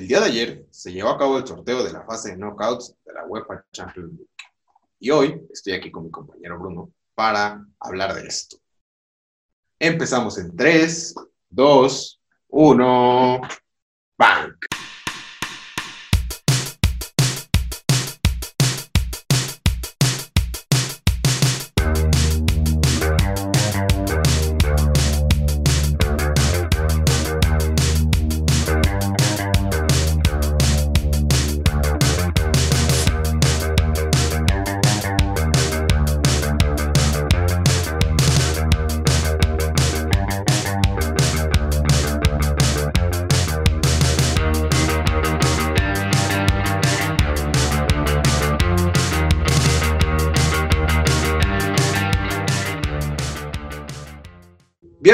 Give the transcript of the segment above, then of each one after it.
El día de ayer se llevó a cabo el sorteo de la fase de knockouts de la UEFA Champions League. Y hoy estoy aquí con mi compañero Bruno para hablar de esto. Empezamos en 3, 2, 1, ¡bang!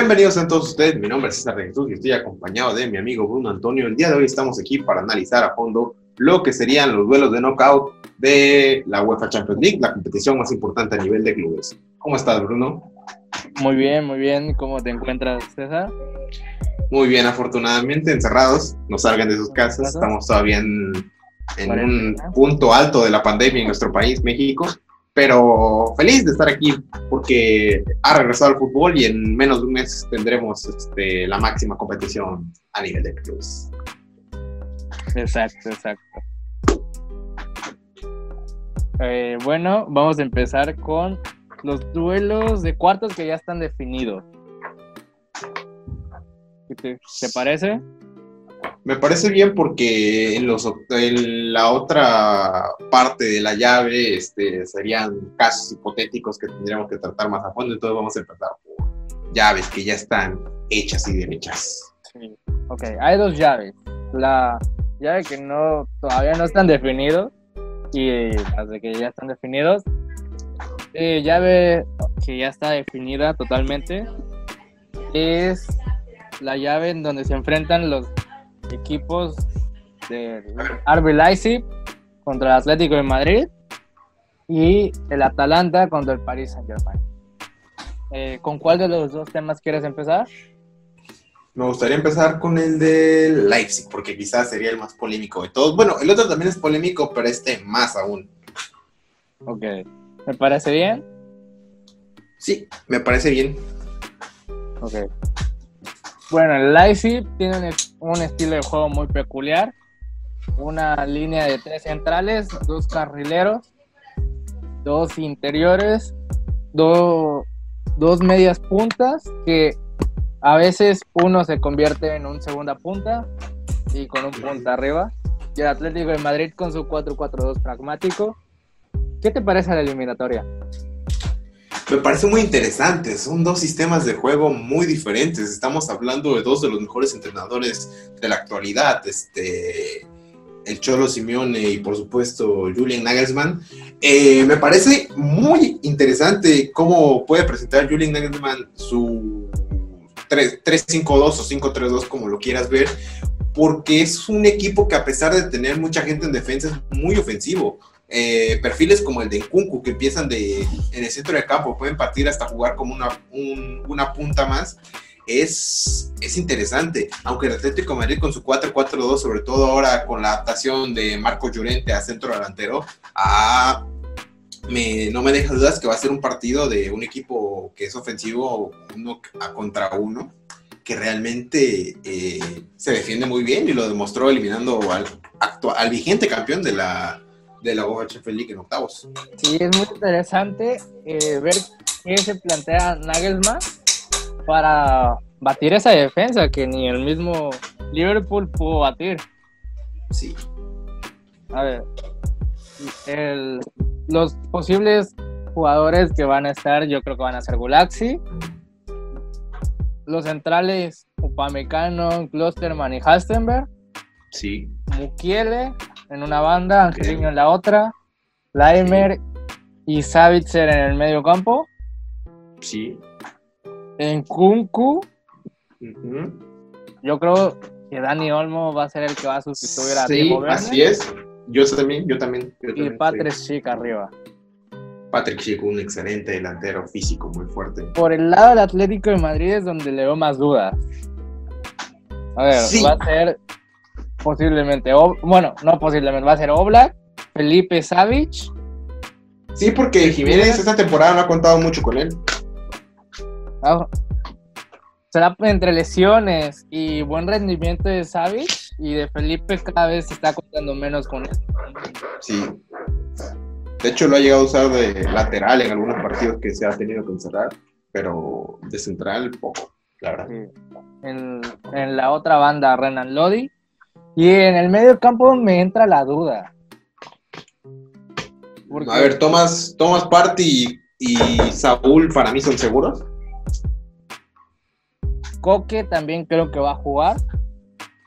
Bienvenidos a todos ustedes, mi nombre es César Jesús y estoy acompañado de mi amigo Bruno Antonio. El día de hoy estamos aquí para analizar a fondo lo que serían los duelos de knockout de la UEFA Champions League, la competición más importante a nivel de clubes. ¿Cómo estás, Bruno? Muy bien, muy bien. ¿Cómo te encuentras, César? Muy bien, afortunadamente, encerrados, no salgan de sus casas, estamos todavía en, en un punto alto de la pandemia en nuestro país, México, pero feliz de estar aquí porque ha regresado al fútbol y en menos de un mes tendremos este, la máxima competición a nivel de clubes. Exacto, exacto. Eh, bueno, vamos a empezar con los duelos de cuartos que ya están definidos. ¿Qué te, te parece? Me parece bien porque en, los, la otra parte de la llave este, serían casos hipotéticos que tendríamos que tratar más a fondo, entonces vamos a empezar por llaves que ya están hechas y derechas. Sí. Ok, hay dos llaves. La llave que no todavía no están definidos y las de que ya están definidos. Eh, llave que ya está definida totalmente es la llave en donde se enfrentan los equipos de RB Leipzig contra el Atlético de Madrid y el Atalanta contra el Paris Saint Germain. Eh, ¿Con cuál de los dos temas quieres empezar? Me gustaría empezar con el de Leipzig, porque quizás sería el más polémico de todos. Bueno, el otro también es polémico, pero este más aún. Ok. ¿Me parece bien? Sí, me parece bien. Ok. Bueno, el Leipzig tiene un, estilo de juego muy peculiar. Una línea de tres centrales, dos carrileros, dos interiores, dos medias puntas que a veces uno se convierte en un segunda punta y con un punta arriba. Y el Atlético de Madrid con su 4-4-2 pragmático. ¿Qué te parece la eliminatoria? Me parece muy interesante, son dos sistemas de juego muy diferentes. Estamos hablando de dos de los mejores entrenadores de la actualidad, este, el Cholo Simeone y por supuesto Julian Nagelsmann. Eh, me parece muy interesante cómo puede presentar Julian Nagelsmann su 3-5-2 o 5-3-2, como lo quieras ver, porque es un equipo que a pesar de tener mucha gente en defensa es muy ofensivo. Eh, perfiles como el de Nkunku que empiezan de, en el centro del campo, pueden partir hasta jugar como una, una punta más, es, es interesante. Aunque el Atlético de Madrid con su 4-4-2, sobre todo ahora con la adaptación de Marco Llorente a centro delantero, a, me, no me deja dudas que va a ser un partido de un equipo que es ofensivo uno a contra uno que realmente eh, se defiende muy bien y lo demostró eliminando al, actual, al vigente campeón de la, de la OHF League en octavos. Sí, es muy interesante eh, ver qué se plantea Nagelsmann para batir esa defensa que ni el mismo Liverpool pudo batir. Sí. A ver, los posibles jugadores que van a estar, yo creo que van a ser Gulaxi. Los centrales, Upamecano, Klosterman y Halstenberg. Sí. Mukiele, en una banda, Angelino en la otra, Laimer y Savitzer en el medio campo. Sí. En Kunku, yo creo que Dani Olmo va a ser el que va a sustituir a sí, Así es. Yo también, yo también. y Patrick Schick arriba. Patrick Schick, un excelente delantero físico muy fuerte. Por el lado del Atlético de Madrid es donde le veo más dudas. A ver, va a ser posiblemente, bueno, no posiblemente, va a ser Oblak, Felipe Savich. Sí, porque Jiménez esta temporada no ha contado mucho con él. Ah, será entre lesiones y buen rendimiento de Savich y de Felipe cada vez se está contando menos con él. Sí. De hecho, lo ha llegado a usar de lateral en algunos partidos que se ha tenido que encerrar, pero de central poco, la En, en la otra banda, Renan Lodi, y en el medio campo me entra la duda. A ver, Tomás, Tomás Party y, Saúl para mí son seguros. Coque también creo que va a jugar.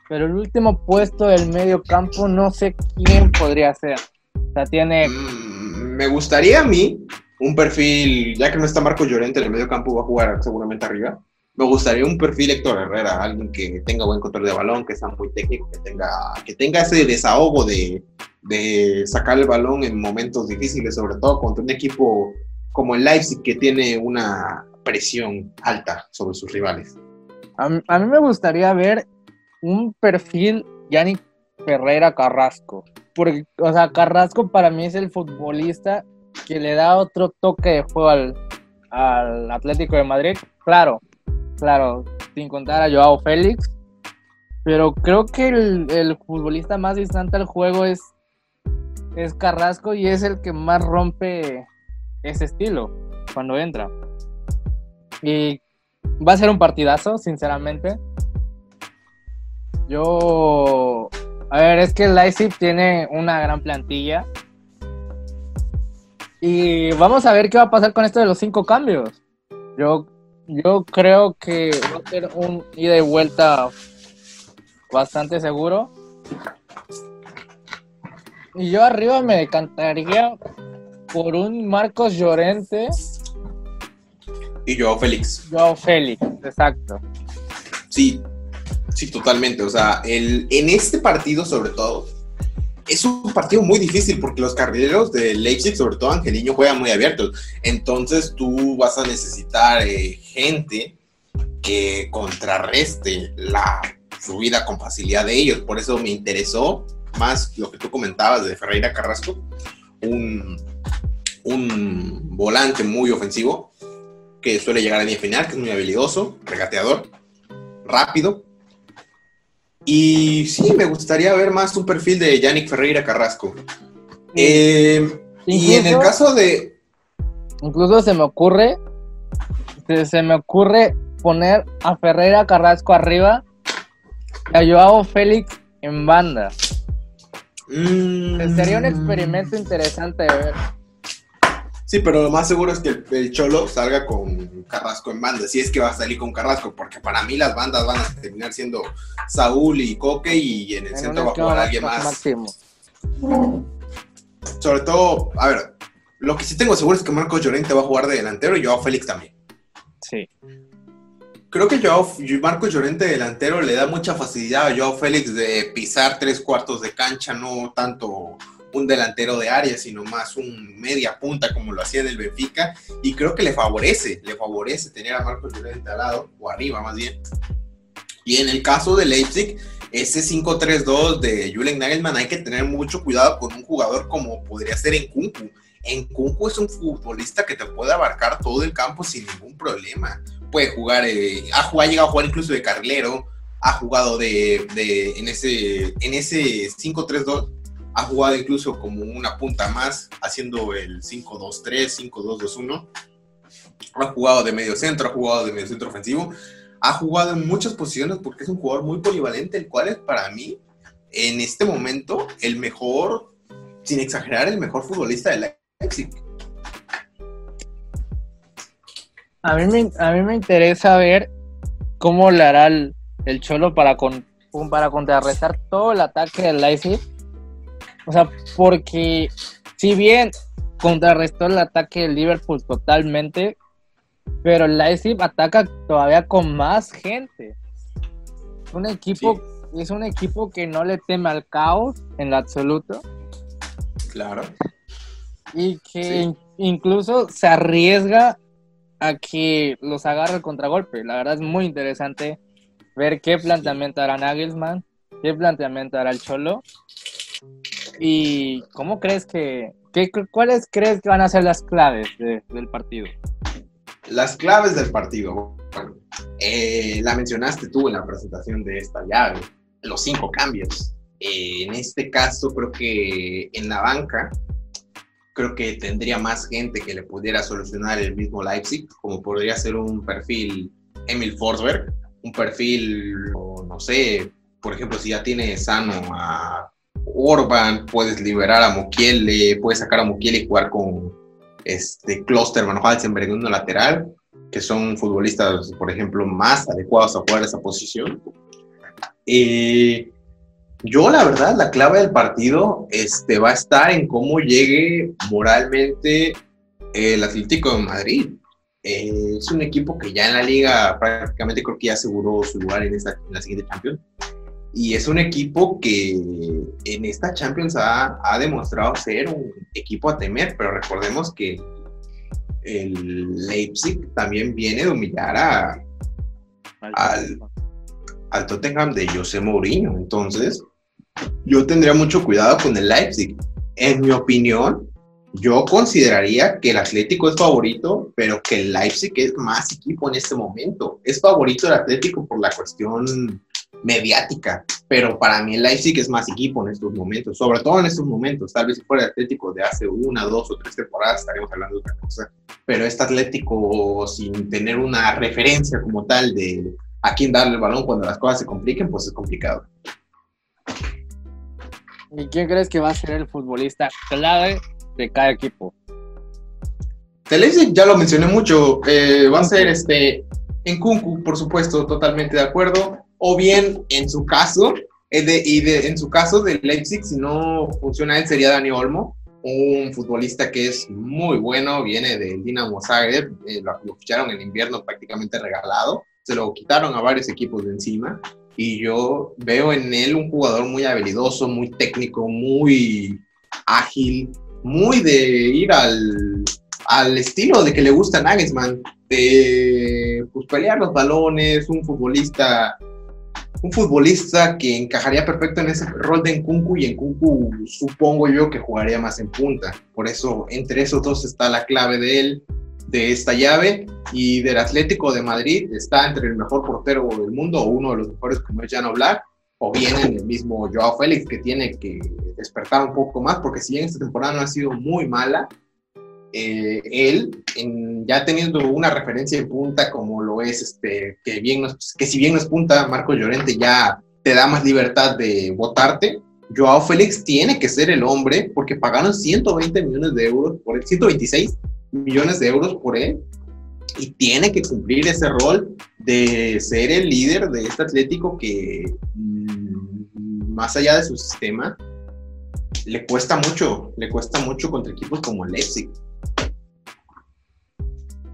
Pero el último puesto del medio campo no sé quién podría ser. O sea, tiene. Mm, me gustaría a mí un perfil, ya que no está Marco Llorente en el medio campo, va a jugar seguramente arriba me gustaría un perfil Héctor Herrera, alguien que tenga buen control de balón, que sea muy técnico, que tenga, que tenga ese desahogo de, sacar el balón en momentos difíciles, sobre todo contra un equipo como el Leipzig que tiene una presión alta sobre sus rivales. A, mí me gustaría ver un perfil Yannick Ferreira Carrasco, porque, o sea, Carrasco para mí es el futbolista que le da otro toque de juego al, al Atlético de Madrid. Claro, claro, sin contar a Joao Félix. Pero creo que el, futbolista más distante al juego es, es Carrasco y es el que más rompe ese estilo cuando entra. Y va a ser un partidazo, sinceramente. Yo. A ver, es que el Leipzig tiene una gran plantilla. Y vamos a ver qué va a pasar con esto de los cinco cambios. Yo yo creo que va a ser un ida y vuelta bastante seguro. Y yo arriba me decantaría por un Marcos Llorente. Y Joao Félix. Joao Félix, exacto. Sí, sí, totalmente. O sea, el, en este partido sobre todo, es un partido muy difícil porque los carrileros de Leipzig, sobre todo Angeliño, juegan muy abiertos. Entonces tú vas a necesitar eh, gente que contrarreste la subida con facilidad de ellos. Por eso me interesó más lo que tú comentabas de Ferreira Carrasco, un, un volante muy ofensivo que suele llegar a línea final, que es muy habilidoso, regateador, rápido y sí, me gustaría ver más un perfil de Yannick Ferreira Carrasco. Eh, y en el caso de. Incluso se me ocurre. Se, me ocurre poner a Ferreira Carrasco arriba y a Joao Félix en banda. Mm. Sería un experimento interesante de ver. Sí, pero lo más seguro es que el, Cholo salga con Carrasco en banda, si es que va a salir con Carrasco, porque para mí las bandas van a terminar siendo Saúl y Coque y en el centro va a jugar alguien más. Sobre todo, a ver, lo que sí tengo seguro es que Marcos Llorente va a jugar de delantero y Joao Félix también. Sí. Creo que Joao, Marcos Llorente de delantero le da mucha facilidad a Joao Félix de pisar tres cuartos de cancha, no tanto un delantero de área, sino más un media punta como lo hacía en el Benfica, y creo que le favorece, le favorece tener a Marcos Llorente al lado, o arriba más bien. Y en el caso de Leipzig, ese 5-3-2 de Julian Nagelmann hay que tener mucho cuidado con un jugador como podría ser en Kunku. En Kunku es un futbolista que te puede abarcar todo el campo sin ningún problema. Puede jugar, eh, ha llegado a jugar incluso de carrilero, ha jugado de, de en ese, en ese 5-3-2 ha jugado incluso como una punta más, haciendo el 5-2-3, 5-2-2-1. Ha jugado de medio centro, ha jugado de medio centro ofensivo. Ha jugado en muchas posiciones porque es un jugador muy polivalente, el cual es para mí, en este momento, el mejor, sin exagerar, el mejor futbolista de Leipzig. A mí me, a mí me interesa ver cómo le hará el, Cholo para, con, para contrarrestar todo el ataque del Leipzig o sea, porque si bien contrarrestó el ataque del Liverpool totalmente, pero el Leipzig ataca todavía con más gente. Un equipo, es un equipo que no le teme al caos en lo absoluto. Claro. Y que incluso se arriesga a que los agarre el contragolpe. La verdad es muy interesante ver qué planteamiento hará Nagelsmann qué planteamiento hará el Cholo y cómo crees que, qué, cuáles crees que van a ser las claves del partido. Las claves del partido. Bueno, eh, la mencionaste tú en la presentación de esta llave, los cinco cambios. Eh, en este caso, creo que en la banca, creo que tendría más gente que le pudiera solucionar el mismo Leipzig, como podría ser un perfil Emil Forsberg, un perfil, no sé, por ejemplo, si ya tiene sano a Orban, puedes liberar a Mokiele, puedes sacar a Mokiele y jugar con este Klosterman o Halsenberg en lateral, que son futbolistas, por ejemplo, más adecuados a jugar esa posición. Eh, yo, la verdad, la clave del partido este, va a estar en cómo llegue moralmente el Atlético de Madrid. Eh, es un equipo que ya en la liga prácticamente creo que ya aseguró su lugar en, esta, en la siguiente Champions. Y es un equipo que en esta Champions ha, ha, demostrado ser un equipo a temer, pero recordemos que el Leipzig también viene de humillar a, al, al Tottenham de José Mourinho. Entonces, yo tendría mucho cuidado con el Leipzig. En mi opinión, yo consideraría que el Atlético es favorito, pero que el Leipzig es más equipo en este momento. Es favorito el Atlético por la cuestión mediática, pero para mí el Leipzig es más equipo en estos momentos, sobre todo en estos momentos. Tal vez si fuera el Atlético de hace una, dos o tres temporadas estaríamos hablando de otra cosa, pero este Atlético sin tener una referencia como tal de a quién darle el balón cuando las cosas se compliquen, pues es complicado. ¿Y quién crees que va a ser el futbolista clave de cada equipo? Televisión ya lo mencioné mucho, eh, va a ser este en Kunku, por supuesto, totalmente de acuerdo, o bien en su caso, eh, de, y de, en su caso de Leipzig, si no funciona él, sería Dani Olmo, un futbolista que es muy bueno, viene del Dinamo Zagreb, eh, lo, lo, ficharon en invierno prácticamente regalado, se lo quitaron a varios equipos de encima, y yo veo en él un jugador muy habilidoso, muy técnico, muy ágil, muy de ir al, al estilo de que le gusta Nagelsmann, de pues, pelear los balones, un futbolista un futbolista que encajaría perfecto en ese rol de Nkunku y Nkunku supongo yo que jugaría más en punta. Por eso entre esos dos está la clave de él, de esta llave y del Atlético de Madrid está entre el mejor portero del mundo o uno de los mejores como es Jan Black o bien en el mismo Joao Félix que tiene que despertar un poco más porque si bien esta temporada no ha sido muy mala, eh, él en, ya teniendo una referencia en punta como lo es este que bien que si bien no es punta Marco Llorente ya te da más libertad de votarte Joao Félix tiene que ser el hombre porque pagaron 120 millones de euros por el 126 millones de euros por él y tiene que cumplir ese rol de ser el líder de este Atlético que mm, más allá de su sistema le cuesta mucho, le cuesta mucho contra equipos como Leipzig.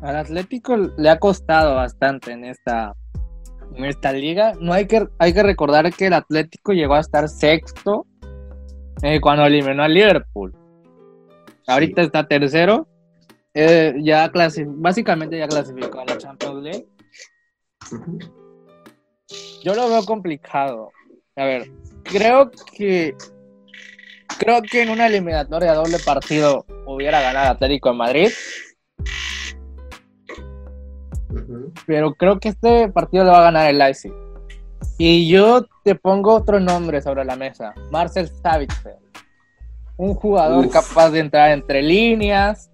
Al Atlético le ha costado bastante en esta en esta liga. No hay que hay que recordar que el Atlético llegó a estar sexto eh, cuando eliminó al Liverpool. Ahorita está tercero eh, ya básicamente ya clasificó a la Champions League. Yo lo veo complicado. A ver, creo que creo que en una eliminatoria doble partido hubiera ganado Atlético en Madrid. Pero creo que este partido lo va a ganar el Leipzig. Y yo te pongo otro nombre sobre la mesa, Marcel Savitzer. Un jugador capaz de entrar entre líneas,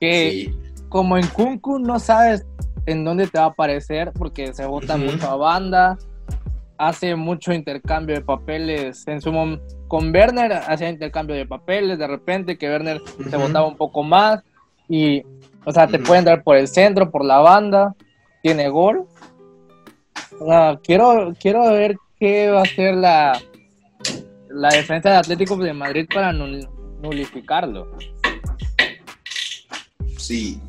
que como en Kunku no sabes en dónde te va a aparecer porque se vota mucho a banda, hace mucho intercambio de papeles. En su con Werner hacía intercambio de papeles, de repente que Werner se votaba un poco más y, o sea, te pueden dar por el centro, por la banda, tiene gol. quiero, quiero ver qué va a ser la, la defensa de Atlético de Madrid para nulificarlo. Sí.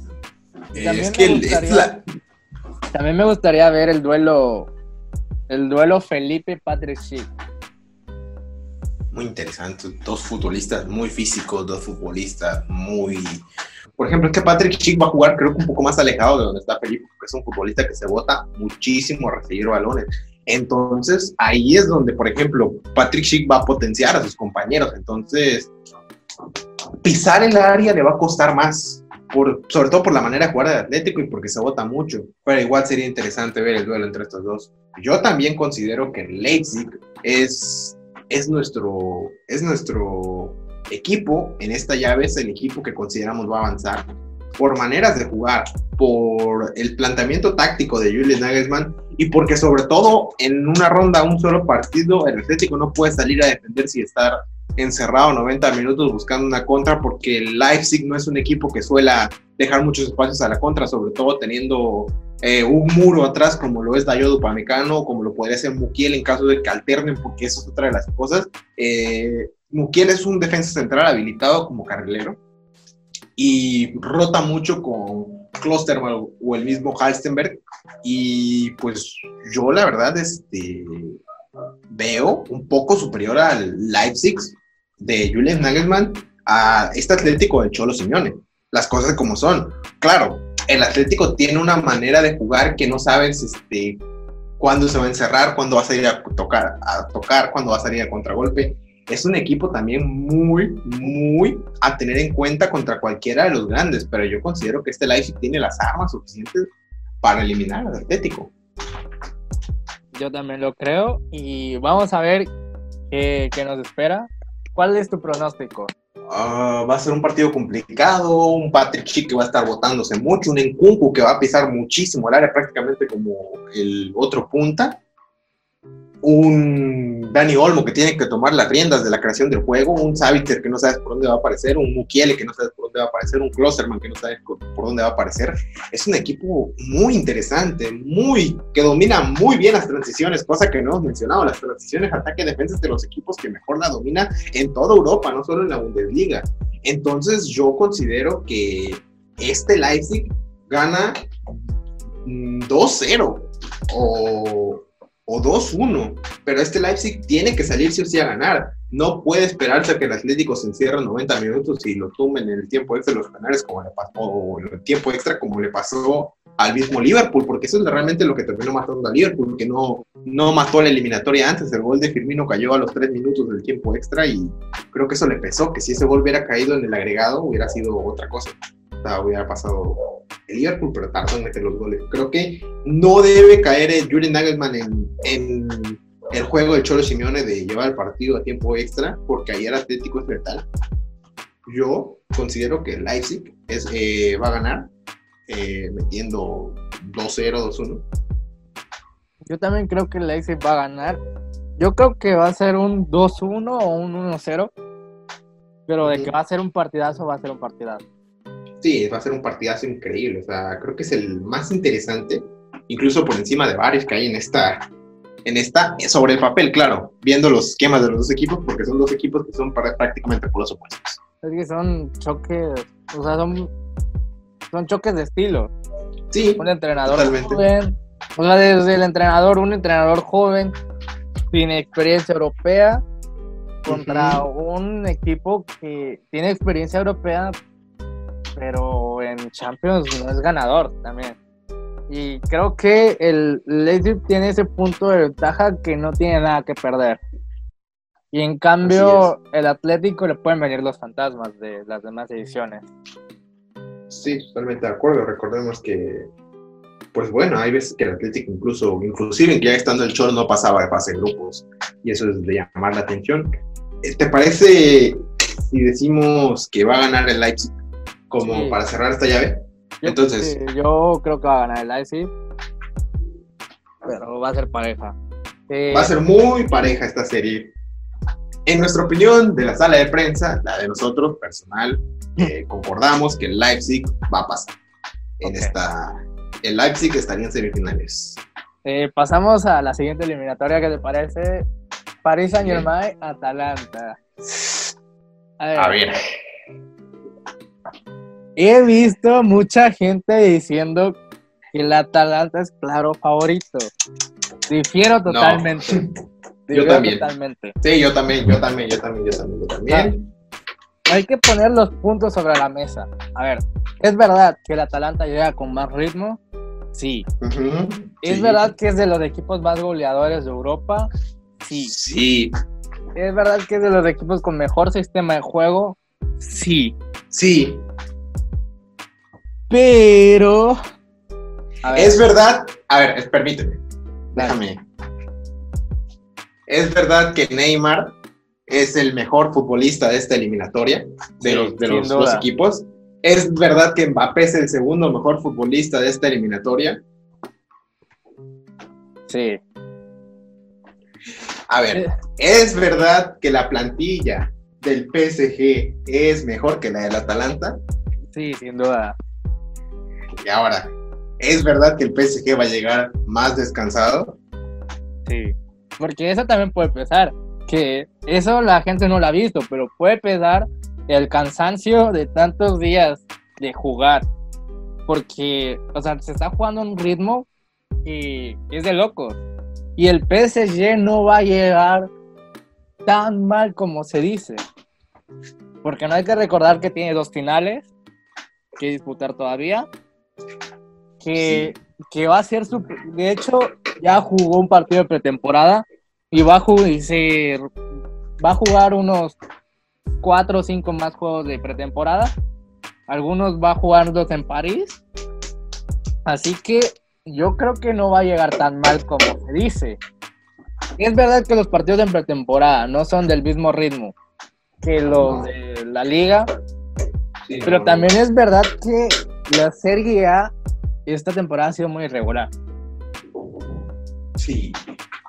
también, me gustaría, ver el duelo el duelo Felipe Patrick. Muy interesante, dos futbolistas muy físicos, dos futbolistas muy por ejemplo, es que Patrick Schick va a jugar creo que un poco más alejado de donde está Felipe, porque es un futbolista que se vota muchísimo a recibir balones. Entonces, ahí es donde, por ejemplo, Patrick Schick va a potenciar a sus compañeros. Entonces, pisar el área le va a costar más, por, sobre todo por la manera de jugar de Atlético y porque se vota mucho. Pero igual sería interesante ver el duelo entre estos dos. Yo también considero que Leipzig es, es, nuestro, es nuestro equipo en esta llave, es el equipo que consideramos va a avanzar por maneras de jugar, por el planteamiento táctico de Julian Nagelsmann y porque sobre todo en una ronda, un solo partido, el Atlético no puede salir a defender si estar encerrado 90 minutos buscando una contra porque el Leipzig no es un equipo que suela dejar muchos espacios a la contra, sobre todo teniendo eh, un muro atrás como lo es Dayo Dupamecano, como lo podría ser Mukiel en caso de que alternen, porque eso es otra de las cosas. Eh, Mukiel es un defensa central habilitado como carrilero y rota mucho con Klosterman o el mismo Halstenberg y pues yo la verdad este, veo un poco superior al Leipzig de Julian Nagelsmann a este Atlético del Cholo Simeone. Las cosas como son. Claro, el Atlético tiene una manera de jugar que no sabes este, cuándo se va a encerrar, cuándo va a salir a tocar, a tocar, cuándo va a salir a contragolpe. Es un equipo también muy, muy a tener en cuenta contra cualquiera de los grandes, pero yo considero que este Leipzig tiene las armas suficientes para eliminar al Atlético. Yo también lo creo y vamos a ver qué, qué nos espera. ¿Cuál es tu pronóstico? Uh, va a ser un partido complicado, un Patrick Chick que va a estar botándose mucho, un Enkunku que va a pisar muchísimo el área prácticamente como el otro punta un Dani Olmo que tiene que tomar las riendas de la creación del juego, un Savitzer que no sabes por dónde va a aparecer, un Mukiele que no sabes por dónde va a aparecer, un Klosterman que no sabes por dónde va a aparecer. Es un equipo muy interesante, muy que domina muy bien las transiciones, cosa que no hemos mencionado, las transiciones ataque-defensa de los equipos que mejor la domina en toda Europa, no solo en la Bundesliga. Entonces yo considero que este Leipzig gana 2-0 o o 2-1, pero este Leipzig tiene que salir sí o sí a ganar. No puede esperarse a que el Atlético se encierre 90 minutos y lo tumben en el tiempo extra los canales como le pasó, o en el tiempo extra como le pasó al mismo Liverpool, porque eso es realmente lo que terminó matando a Liverpool, que no, no mató la eliminatoria antes. El gol de Firmino cayó a los 3 minutos del tiempo extra y creo que eso le pesó, que si ese gol hubiera caído en el agregado hubiera sido otra cosa. O sea, hubiera pasado el Liverpool, pero tardó en meter los goles. Creo que no debe caer Julian Nagelsmann en, el juego de Cholo Simeone de llevar el partido a tiempo extra, porque ayer Atlético es letal. Yo considero que Leipzig es, eh, va a ganar eh, metiendo 2-0, 2-1. Yo también creo que Leipzig va a ganar. Yo creo que va a ser un 2-1 o un 1-0. Pero de que va a ser un partidazo, va a ser un partidazo. Sí, va a ser un partidazo increíble. O sea, creo que es el más interesante, incluso por encima de varios que hay en esta, en esta, sobre el papel, claro, viendo los esquemas de los dos equipos, porque son dos equipos que son prácticamente por los opuestos. Es que son choques, o sea, son, son choques de estilo. Sí, un entrenador joven, o sea, desde el entrenador, un entrenador joven, sin experiencia europea, contra un equipo que tiene experiencia europea, pero en Champions no es ganador también. Y creo que el Leipzig tiene ese punto de ventaja que no tiene nada que perder. Y en cambio, el Atlético le pueden venir los fantasmas de las demás ediciones. Sí, totalmente de acuerdo. Recordemos que, pues bueno, hay veces que el Atlético incluso, inclusive ya estando el Cholo no pasaba de fase de grupos. Y eso es de llamar la atención. ¿Te parece si decimos que va a ganar el Leipzig como para cerrar esta llave. Entonces. yo creo que va a ganar el Leipzig. Pero va a ser pareja. Eh, va a ser muy pareja esta serie. En nuestra opinión de la sala de prensa, la de nosotros, personal, eh, concordamos que el Leipzig va a pasar. En esta. El Leipzig estaría en semifinales. Eh, pasamos a la siguiente eliminatoria que te parece. París Saint Germain, Atalanta. A ver he visto mucha gente diciendo que el Atalanta es claro favorito. Difiero totalmente. yo también. Sí, yo también, yo también, yo también, yo también, yo también. Hay que poner los puntos sobre la mesa. A ver, es verdad que el Atalanta llega con más ritmo. Sí. ¿Es sí. verdad que es de los equipos más goleadores de Europa? Sí. Sí, ¿Es verdad que es de los equipos con mejor sistema de juego? Sí. sí. Pero. A ver, Es verdad. A ver, permíteme. Déjame. Es verdad que Neymar es el mejor futbolista de esta eliminatoria, de Sí, los, de los dos equipos. Es verdad que Mbappé es el segundo mejor futbolista de esta eliminatoria. Sí. A ver, es verdad que la plantilla del PSG es mejor que la del Atalanta. Sí, sin duda. Y ahora, es verdad que el PSG va a llegar más descansado. Sí. Porque eso también puede pesar. Que eso la gente no lo ha visto, pero puede pesar el cansancio de tantos días de jugar. Porque, o sea, se está jugando un ritmo que es de locos. Y el PSG no va a llegar tan mal como se dice. Porque no hay que recordar que tiene dos finales que disputar todavía. Que, que va a ser su. De hecho, ya jugó un partido de pretemporada y va a, ju- y se- va a jugar unos cuatro o cinco más juegos de pretemporada. Algunos va a jugarlos en París. Así que yo creo que no va a llegar tan mal como se dice. Es verdad que los partidos en pretemporada no son del mismo ritmo que los de la liga, pero también es verdad que la Serie A esta temporada ha sido muy irregular. Sí.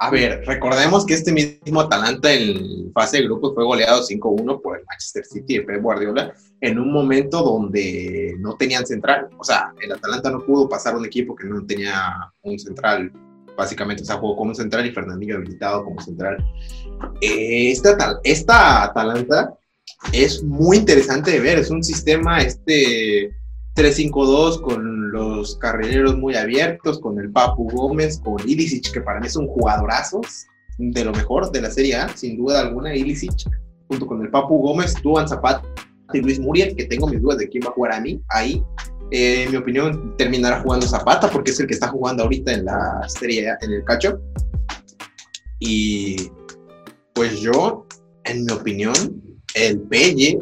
A ver, recordemos que este mismo Atalanta en fase de grupos fue goleado 5-1 por el Manchester City de Pep Guardiola en un momento donde no tenían central. O sea, el Atalanta no pudo pasar un equipo que no tenía un central, básicamente. O sea, jugó como central y Fernandinho habilitado como central. Eh, esta, esta Atalanta es muy interesante de ver. Es un sistema este 3-5-2 con los carrileros muy abiertos, con el Papu Gómez, con Ilicic, que para mí es un jugadorazo de lo mejor de la Serie A, sin duda alguna, Ilicic, junto con el Papu Gómez, Duan Zapata y Luis Muriel, que tengo mis dudas de quién va a jugar a mí, ahí. Eh, en mi opinión, terminará jugando Zapata, porque es el que está jugando ahorita en la Serie A, en el Cacho. Y pues yo, en mi opinión, el Pelle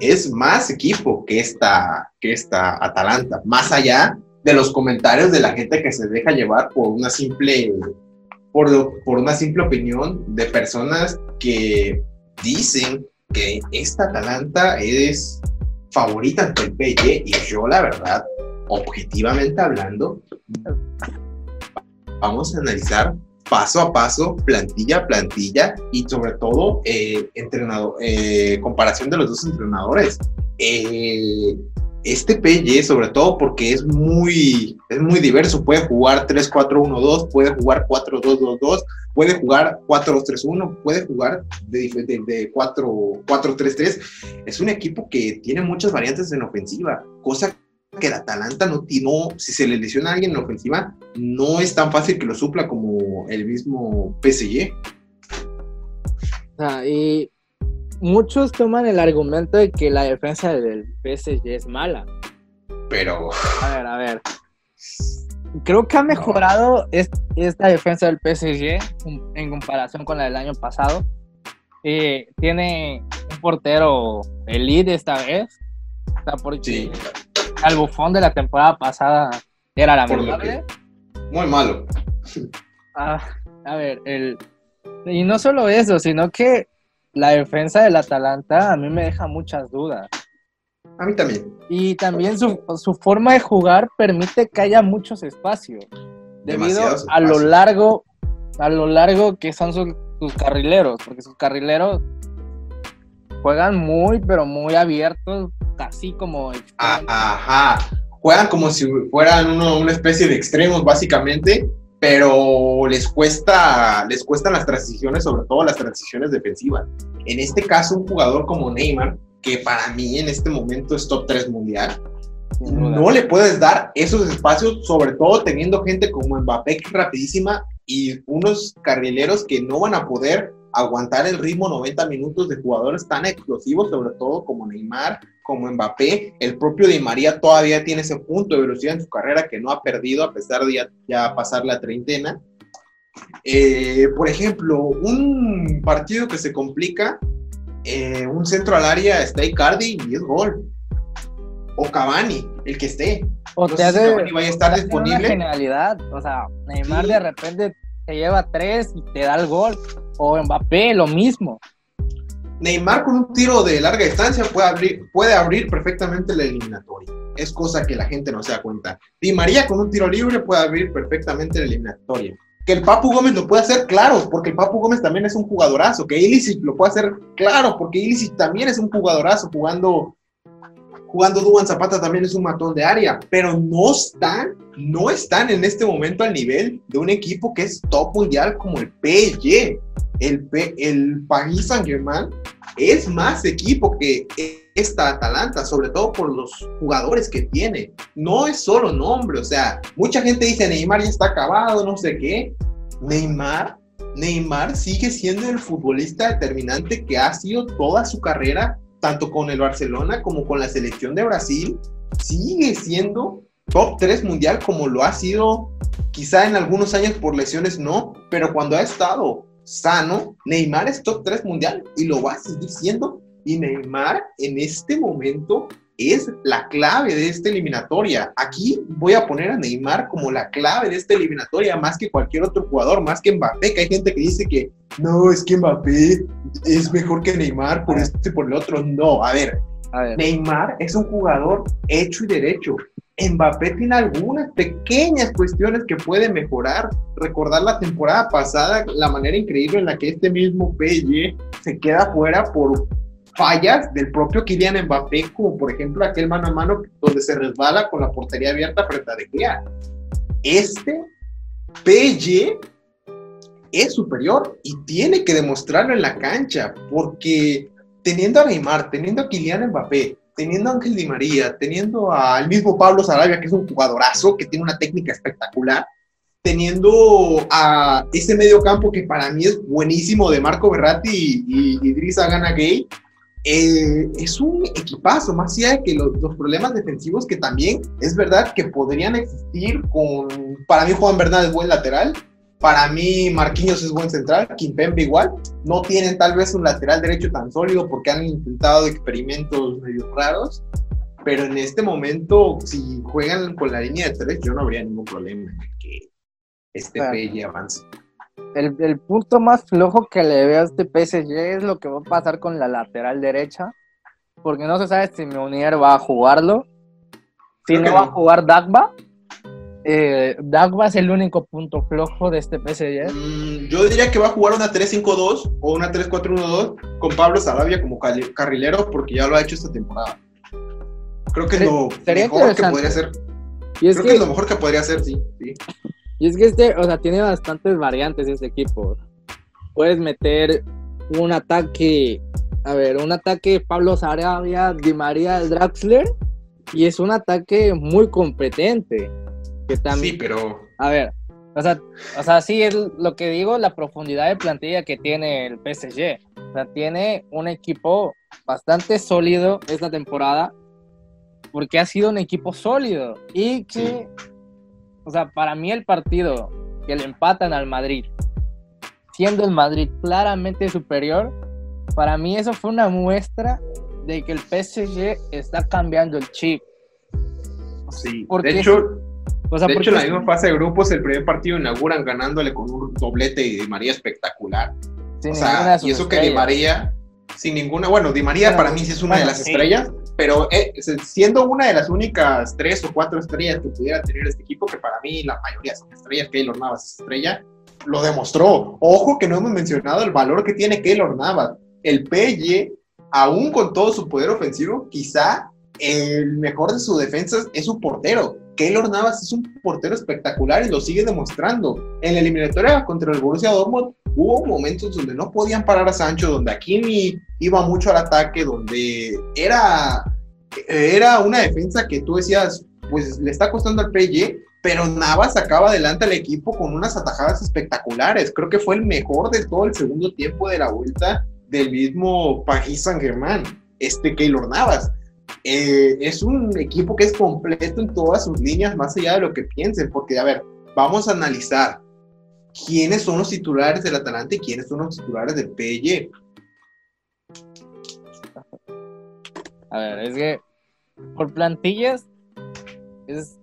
es más equipo que esta, que esta Atalanta, más allá de los comentarios de la gente que se deja llevar por una simple, por, por una simple opinión de personas que dicen que esta Atalanta es favorita ante el PSG y yo la verdad, objetivamente hablando, vamos a analizar paso a paso, plantilla a plantilla y sobre todo eh, entrenador, eh, comparación de los dos entrenadores. Eh, este PY, sobre todo porque es muy, es muy diverso, puede jugar 3-4-1-2, puede jugar 4-2-2-2, puede jugar 4-2-3-1, puede jugar de, de, de 4 4-3-3. Es un equipo que tiene muchas variantes en ofensiva, cosa que el Atalanta no tiene, no, si se le lesiona a alguien en ofensiva, no es tan fácil que lo supla como el mismo PSG. Sea, y muchos toman el argumento de que la defensa del PSG es mala. Pero A ver, a ver. Creo que ha mejorado es- esta defensa del PSG en- en comparación con la del año pasado. Eh, tiene un portero elite esta vez. O sea, porque Sí. Al bufón de la temporada pasada era lamentable. muy malo. Ah, a ver, el... y no solo eso, sino que la defensa del Atalanta a mí me deja muchas dudas. A mí también. Y también su, su forma de jugar permite que haya muchos espacios. Debido a lo largo, a lo largo que son sus, sus carrileros, porque sus carrileros juegan muy, pero muy abiertos, casi como Ah. Ajá. Juegan como si fueran uno- una especie de extremos, básicamente, pero les cuesta, les cuestan las transiciones, sobre todo las transiciones defensivas. En este caso, un jugador como Neymar, que para mí en este momento es top 3 mundial, no le puedes dar esos espacios, sobre todo teniendo gente como Mbappé que es rapidísima y unos carrileros que no van a poder aguantar el ritmo 90 minutos de jugadores tan explosivos, sobre todo como Neymar, como Mbappé. El propio Di María todavía tiene ese punto de velocidad en su carrera que no ha perdido a pesar de ya, pasar la treintena. Eh, por ejemplo, un partido que se complica, eh, un centro al área está Icardi y es gol. O Cavani, el que esté. O te hace, vaya a estar disponible. Una genialidad. O sea, Neymar de repente te lleva tres y te da el gol. O Mbappé, lo mismo. Neymar con un tiro de larga distancia puede abrir, puede abrir perfectamente la eliminatoria. Es cosa que la gente no se da cuenta. Di María con un tiro libre puede abrir perfectamente la eliminatoria. Que el Papu Gómez lo puede hacer, claro, porque el Papu Gómez también es un jugadorazo. Que Ilicic lo puede hacer, claro, porque Ilicic también es un jugadorazo jugando jugando Duan Zapata también es un matón de área, pero no están, no están en este momento al nivel de un equipo que es top mundial como el PSG. El, el Paris Saint-Germain es más equipo que esta Atalanta, sobre todo por los jugadores que tiene. No es solo nombre, o sea, mucha gente dice Neymar ya está acabado, no sé qué. Neymar, Neymar sigue siendo el futbolista determinante que ha sido toda su carrera tanto con el Barcelona como con la selección de Brasil, sigue siendo top 3 mundial como lo ha sido quizá en algunos años por lesiones no, pero cuando ha estado sano, Neymar es top 3 mundial y lo va a seguir siendo. Y Neymar en este momento es la clave de esta eliminatoria. Aquí voy a poner a Neymar como la clave de esta eliminatoria, más que cualquier otro jugador, más que Mbappé, que hay gente que dice que no, es que Mbappé es mejor que Neymar por este y por el otro. No, a ver, a ver, Neymar es un jugador hecho y derecho. Mbappé tiene algunas pequeñas cuestiones que puede mejorar. Recordar la temporada pasada, la manera increíble en la que este mismo PSG se queda fuera por fallas del propio Kylian Mbappé, como por ejemplo aquel mano a mano donde se resbala con la portería abierta frente a De Gea. Este PSG es superior y tiene que demostrarlo en la cancha, porque teniendo a Neymar, teniendo a Kylian Mbappé, teniendo a Ángel Di María, teniendo al mismo Pablo Sarabia, que es un jugadorazo, que tiene una técnica espectacular, teniendo a ese medio campo que para mí es buenísimo de Marco Berratti y, Idrissa Gana Gay, eh, es un equipazo, más allá de que los, problemas defensivos que también es verdad que podrían existir con, para mí Juan Bernal es buen lateral, para mí Marquinhos es buen central, Kimpembe igual, no tienen tal vez un lateral derecho tan sólido porque han intentado experimentos medio raros, pero en este momento si juegan con la línea de tres yo no habría ningún problema en que este claro. avance el, punto más flojo que le veo a este PSG es lo que va a pasar con la lateral derecha. Porque no se sabe si Meunier va a jugarlo. Si no va a jugar Dagba. Eh, Dagba es el único punto flojo de este PSG. Mm, yo diría que va a jugar una 3-5-2 o una 3-4-1-2 con Pablo Sarabia como carrilero porque ya lo ha hecho esta temporada. Creo que es lo mejor que podría hacer. Creo que, es lo mejor que podría hacer, sí. sí. Y es que este, o sea, tiene bastantes variantes este equipo. Puedes meter un ataque, a ver, un ataque Pablo Sarabia, Di María, Draxler, y es un ataque muy competente. Que también, sí, pero... A ver, o sea, o sea, sí es lo que digo, la profundidad de plantilla que tiene el PSG. O sea, tiene un equipo bastante sólido esta temporada, porque ha sido un equipo sólido y que o sea, para mí el partido que le empatan al Madrid, siendo el Madrid claramente superior, para mí eso fue una muestra de que el PSG está cambiando el chip. Sí, de hecho, o sea, de hecho, en la misma fase de grupos, el primer partido inauguran ganándole con un doblete de María espectacular. o sea, y eso que Di María, sin ninguna, bueno, Di María para mí sí es una de las estrellas, pero eh, siendo una de las únicas tres o cuatro estrellas que pudiera tener este equipo, que para mí la mayoría son estrellas, Keylor Navas es estrella, lo demostró. Ojo que no hemos mencionado el valor que tiene Keylor Navas. El PY, aún con todo su poder ofensivo, quizá el mejor de su defensa es su portero. Keylor Navas es un portero espectacular y lo sigue demostrando. En la eliminatoria contra el Borussia Dortmund hubo momentos donde no podían parar a Sancho, donde Hakimi iba mucho al ataque, donde era, era una defensa que tú decías, pues le está costando al PSG pero Navas sacaba adelante al equipo con unas atajadas espectaculares. Creo que fue el mejor de todo el segundo tiempo de la vuelta del mismo Paris Saint-Germain, este Keylor Navas. Eh, es un equipo que es completo en todas sus líneas, más allá de lo que piensen, porque, a ver, vamos a analizar quiénes son los titulares del Atalanta y quiénes son los titulares del PSG. A ver, es que por plantillas es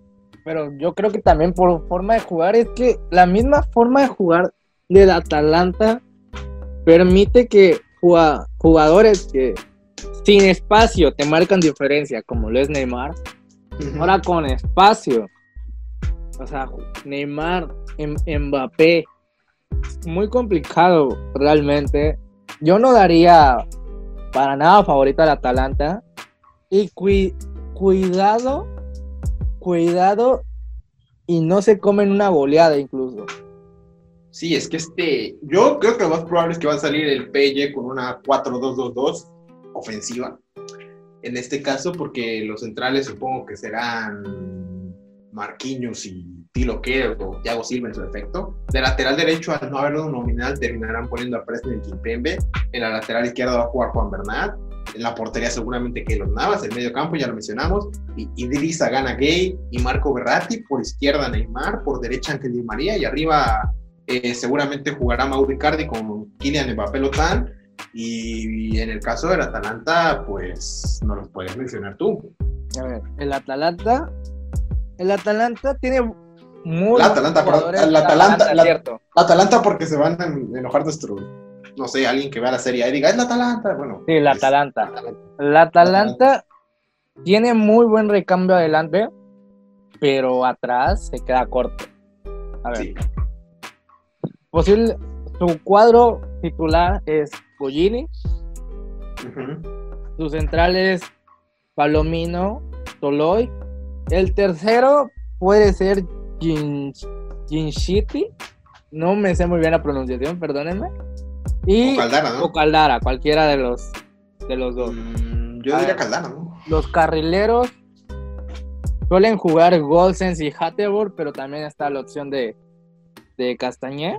pero yo creo que también por forma de jugar es que la misma forma de jugar del Atalanta permite que jugadores que sin espacio te marcan diferencia, como lo es Neymar, ahora con espacio, o sea, Neymar, Mbappé, muy complicado realmente. Yo no daría para nada favorito al Atalanta. Y cuidado cuidado y no se comen una goleada incluso. Sí, es que este, yo creo que lo más probable es que va a salir el PY con una 4-2-2-2 ofensiva. En este caso, porque los centrales supongo que serán Marquinhos y Tilo Kerr o Thiago Silva en su efecto. De lateral derecho, al no haberlo nominal, terminarán poniendo a Preston Kimpembe. En la lateral izquierda va a jugar Juan Bernat en la portería seguramente que los Navas, el medio campo ya lo mencionamos, y Idrissa Gana Gay y Marco Berratti, por izquierda Neymar, por derecha Ángel Di María, y arriba eh, seguramente jugará Mauro Icardi con Kylian Mbappé Lotán, y, en el caso del Atalanta, pues no los puedes mencionar tú. A ver, el Atalanta, el Atalanta tiene muy la Atalanta, el Atalanta, la, Atalanta porque se van a enojar nuestros no sé, alguien que vea la serie y diga, es la Atalanta. Bueno, sí, la Atalanta. La Atalanta tiene muy buen recambio adelante, pero atrás se queda corto. A ver. Posible, su cuadro titular es Gollini. Su central es Palomino, Toloy. El tercero puede ser Ginshiti. No me sé muy bien la pronunciación, perdónenme. Y, o Caldara, ¿no? O Caldara, cualquiera de los, de los dos. Mm, yo diría Caldara, ¿no? Los carrileros suelen jugar Golsens y Hatteborg, pero también está la opción de, de Castañé.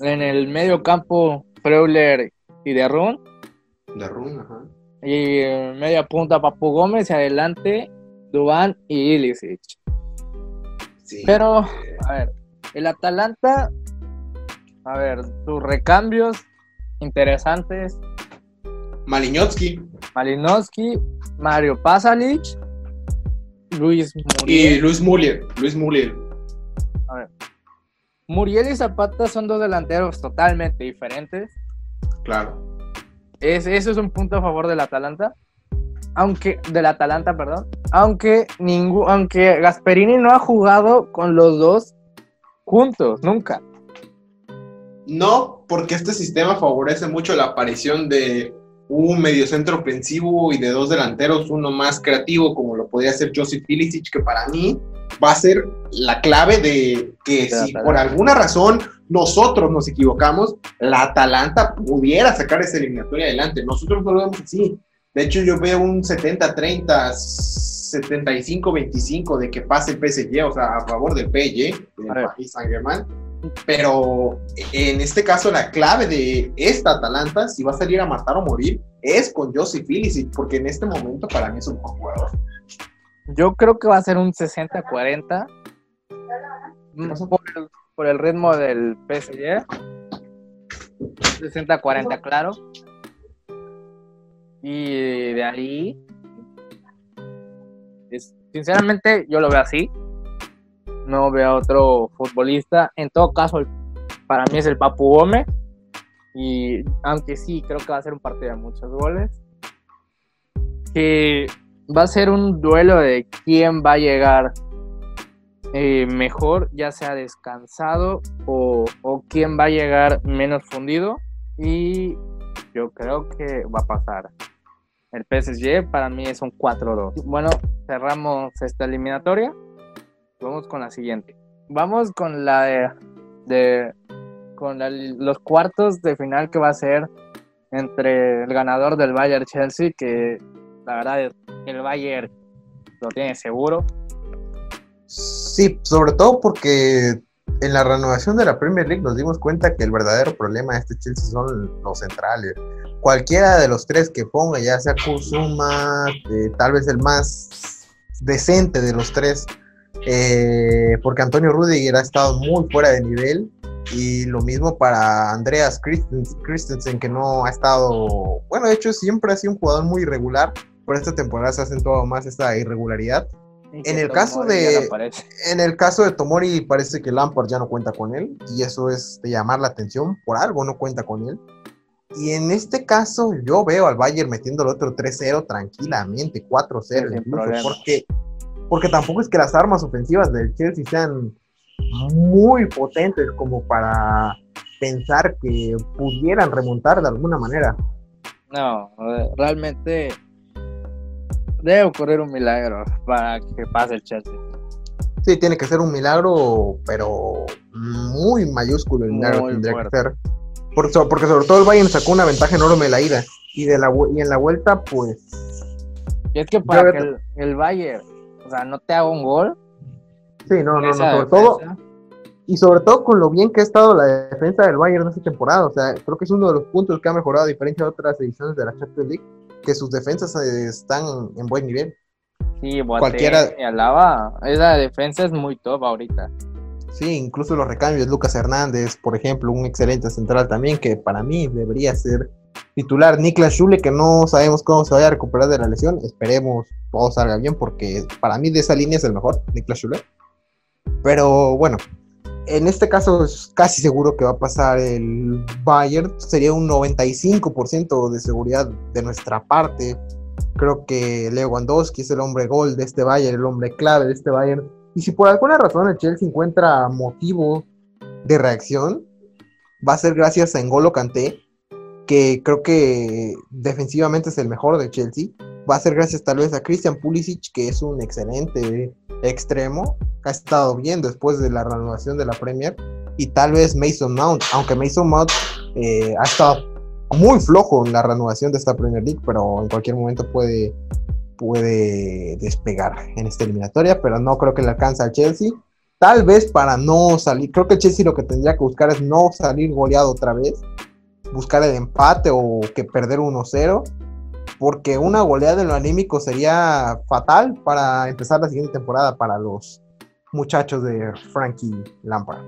En el medio campo, Freuler y De Run. De Run, ajá. Y media punta, Papu Gómez y adelante, Dubán y Ilicic. Sí. Pero, a ver, el Atalanta a ver, tus recambios interesantes. Malinowski. Malinowski, Mario Pasalic, Luis Muriel. Y Luis Muriel. Luis Muriel. A ver. Muriel y Zapata son dos delanteros totalmente diferentes. Claro. Es, eso es un punto a favor del Atalanta. Aunque, del Atalanta, perdón. Aunque, ningún, aunque Gasperini no ha jugado con los dos juntos, nunca. No, porque este sistema favorece mucho la aparición de un mediocentro ofensivo y de dos delanteros, uno más creativo, como lo podría ser Josip Ilicic, que para mí va a ser la clave de que si por alguna razón nosotros nos equivocamos, la Atalanta pudiera sacar esa eliminatoria adelante. Nosotros no lo vemos así. De hecho, yo veo un 70-30, 75-25 de que pase el PSG, o sea, a favor del PSG, del Paris Saint-Germain pero en este caso la clave de esta Atalanta, si va a salir a matar o morir, es con Joseph Ilicic, porque en este momento para mí es un buen jugador. Yo creo que va a ser un 60-40 por, el, ritmo del PSG. 60-40, claro. Y de ahí, sinceramente, yo lo veo así no veo a otro futbolista. En todo caso, para mí es el Papu Gómez. Y aunque sí, creo que va a ser un partido de muchos goles. Que va a ser un duelo de quién va a llegar eh, mejor, ya sea descansado o, quién va a llegar menos fundido. Y yo creo que va a pasar. El PSG para mí es un 4-2. Bueno, cerramos esta eliminatoria. Vamos con la siguiente. Vamos con la de, con los cuartos de final que va a ser entre el ganador del Bayern Chelsea, que la verdad es que el Bayern lo tiene seguro. Sí, sobre todo porque en la renovación de la Premier League nos dimos cuenta que el verdadero problema de este Chelsea son los centrales. Cualquiera de los tres que ponga, ya sea Kusuma, eh, tal vez el más decente de los tres, eh, porque Antonio Rudiger ha estado muy fuera de nivel y lo mismo para Andreas Christensen, que no ha estado, bueno, de hecho siempre ha sido un jugador muy irregular, pero esta temporada se ha acentuado más esta irregularidad. En el caso de en el caso de Tomori parece que Lampard ya no cuenta con él y eso es de llamar la atención, por algo no cuenta con él. Y en este caso yo veo al Bayern metiendo el otro 3-0 tranquilamente, 4-0 porque porque tampoco es que las armas ofensivas del Chelsea sean muy potentes como para pensar que pudieran remontar de alguna manera. No, realmente debe ocurrir un milagro para que pase el Chelsea. Sí, tiene que ser un milagro, pero muy mayúsculo el milagro tendría que ser. Porque, porque, sobre todo el Bayern sacó una ventaja enorme de la ida. Y, de la, y en la vuelta, pues. Y es que para que el, el Bayern, o sea, no te haga un gol, Sí, no, no, no, sobre todo. Y sobre todo con lo bien que ha estado la defensa del Bayern en esta temporada. O sea, creo que es uno de los puntos que ha mejorado a diferencia de otras ediciones de la Champions League, que sus defensas eh, están en buen nivel. Sí, Cualquiera... y Alaba, esa defensa es muy top ahorita. Sí, incluso los recambios, Lucas Hernández, por ejemplo, un excelente central también, que para mí debería ser titular. Niklas Schule, que no sabemos cómo se vaya a recuperar de la lesión, esperemos todo salga bien, porque para mí de esa línea es el mejor, Niklas Schule. Pero bueno, en este caso es casi seguro que va a pasar el Bayern. Sería un 95% de seguridad de nuestra parte. Creo que Lewandowski es el hombre gol de este Bayern, el hombre clave de este Bayern. Y si por alguna razón el Chelsea encuentra motivo de reacción, va a ser gracias a Engolo Kanté, que creo que defensivamente es el mejor de Chelsea. Va a ser gracias tal vez a Christian Pulisic, que es un excelente extremo, ha estado bien después de la renovación de la Premier, y tal vez Mason Mount, aunque Mason Mount eh, ha estado muy flojo en la renovación de esta Premier League, pero en cualquier momento puede, puede despegar en esta eliminatoria, pero no creo que le alcance al Chelsea. Tal vez para no salir, creo que el Chelsea lo que tendría que buscar es no salir goleado otra vez, buscar el empate o que perder 1-0 porque una goleada en lo anímico sería fatal para empezar la siguiente temporada para los muchachos de Frankie Lampard.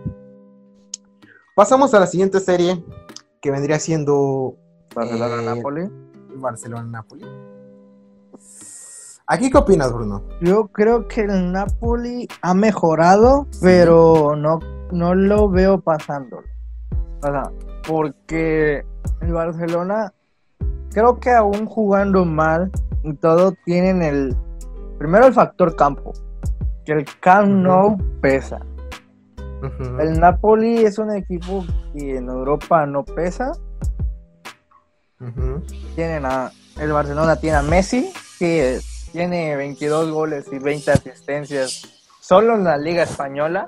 Pasamos a la siguiente serie, que vendría siendo Barcelona-Napoli. Eh, Barcelona-Napoli. ¿Aquí qué opinas, Bruno? Yo creo que el Napoli ha mejorado, pero no, no lo veo pasándolo. O sea, porque el Barcelona creo que aún jugando mal y todo tienen el primero el factor campo, que el Camp Nou pesa. El Napoli es un equipo que en Europa no pesa. Tienen a, el Barcelona tiene a Messi, que tiene 22 goles y 20 asistencias solo en la Liga Española.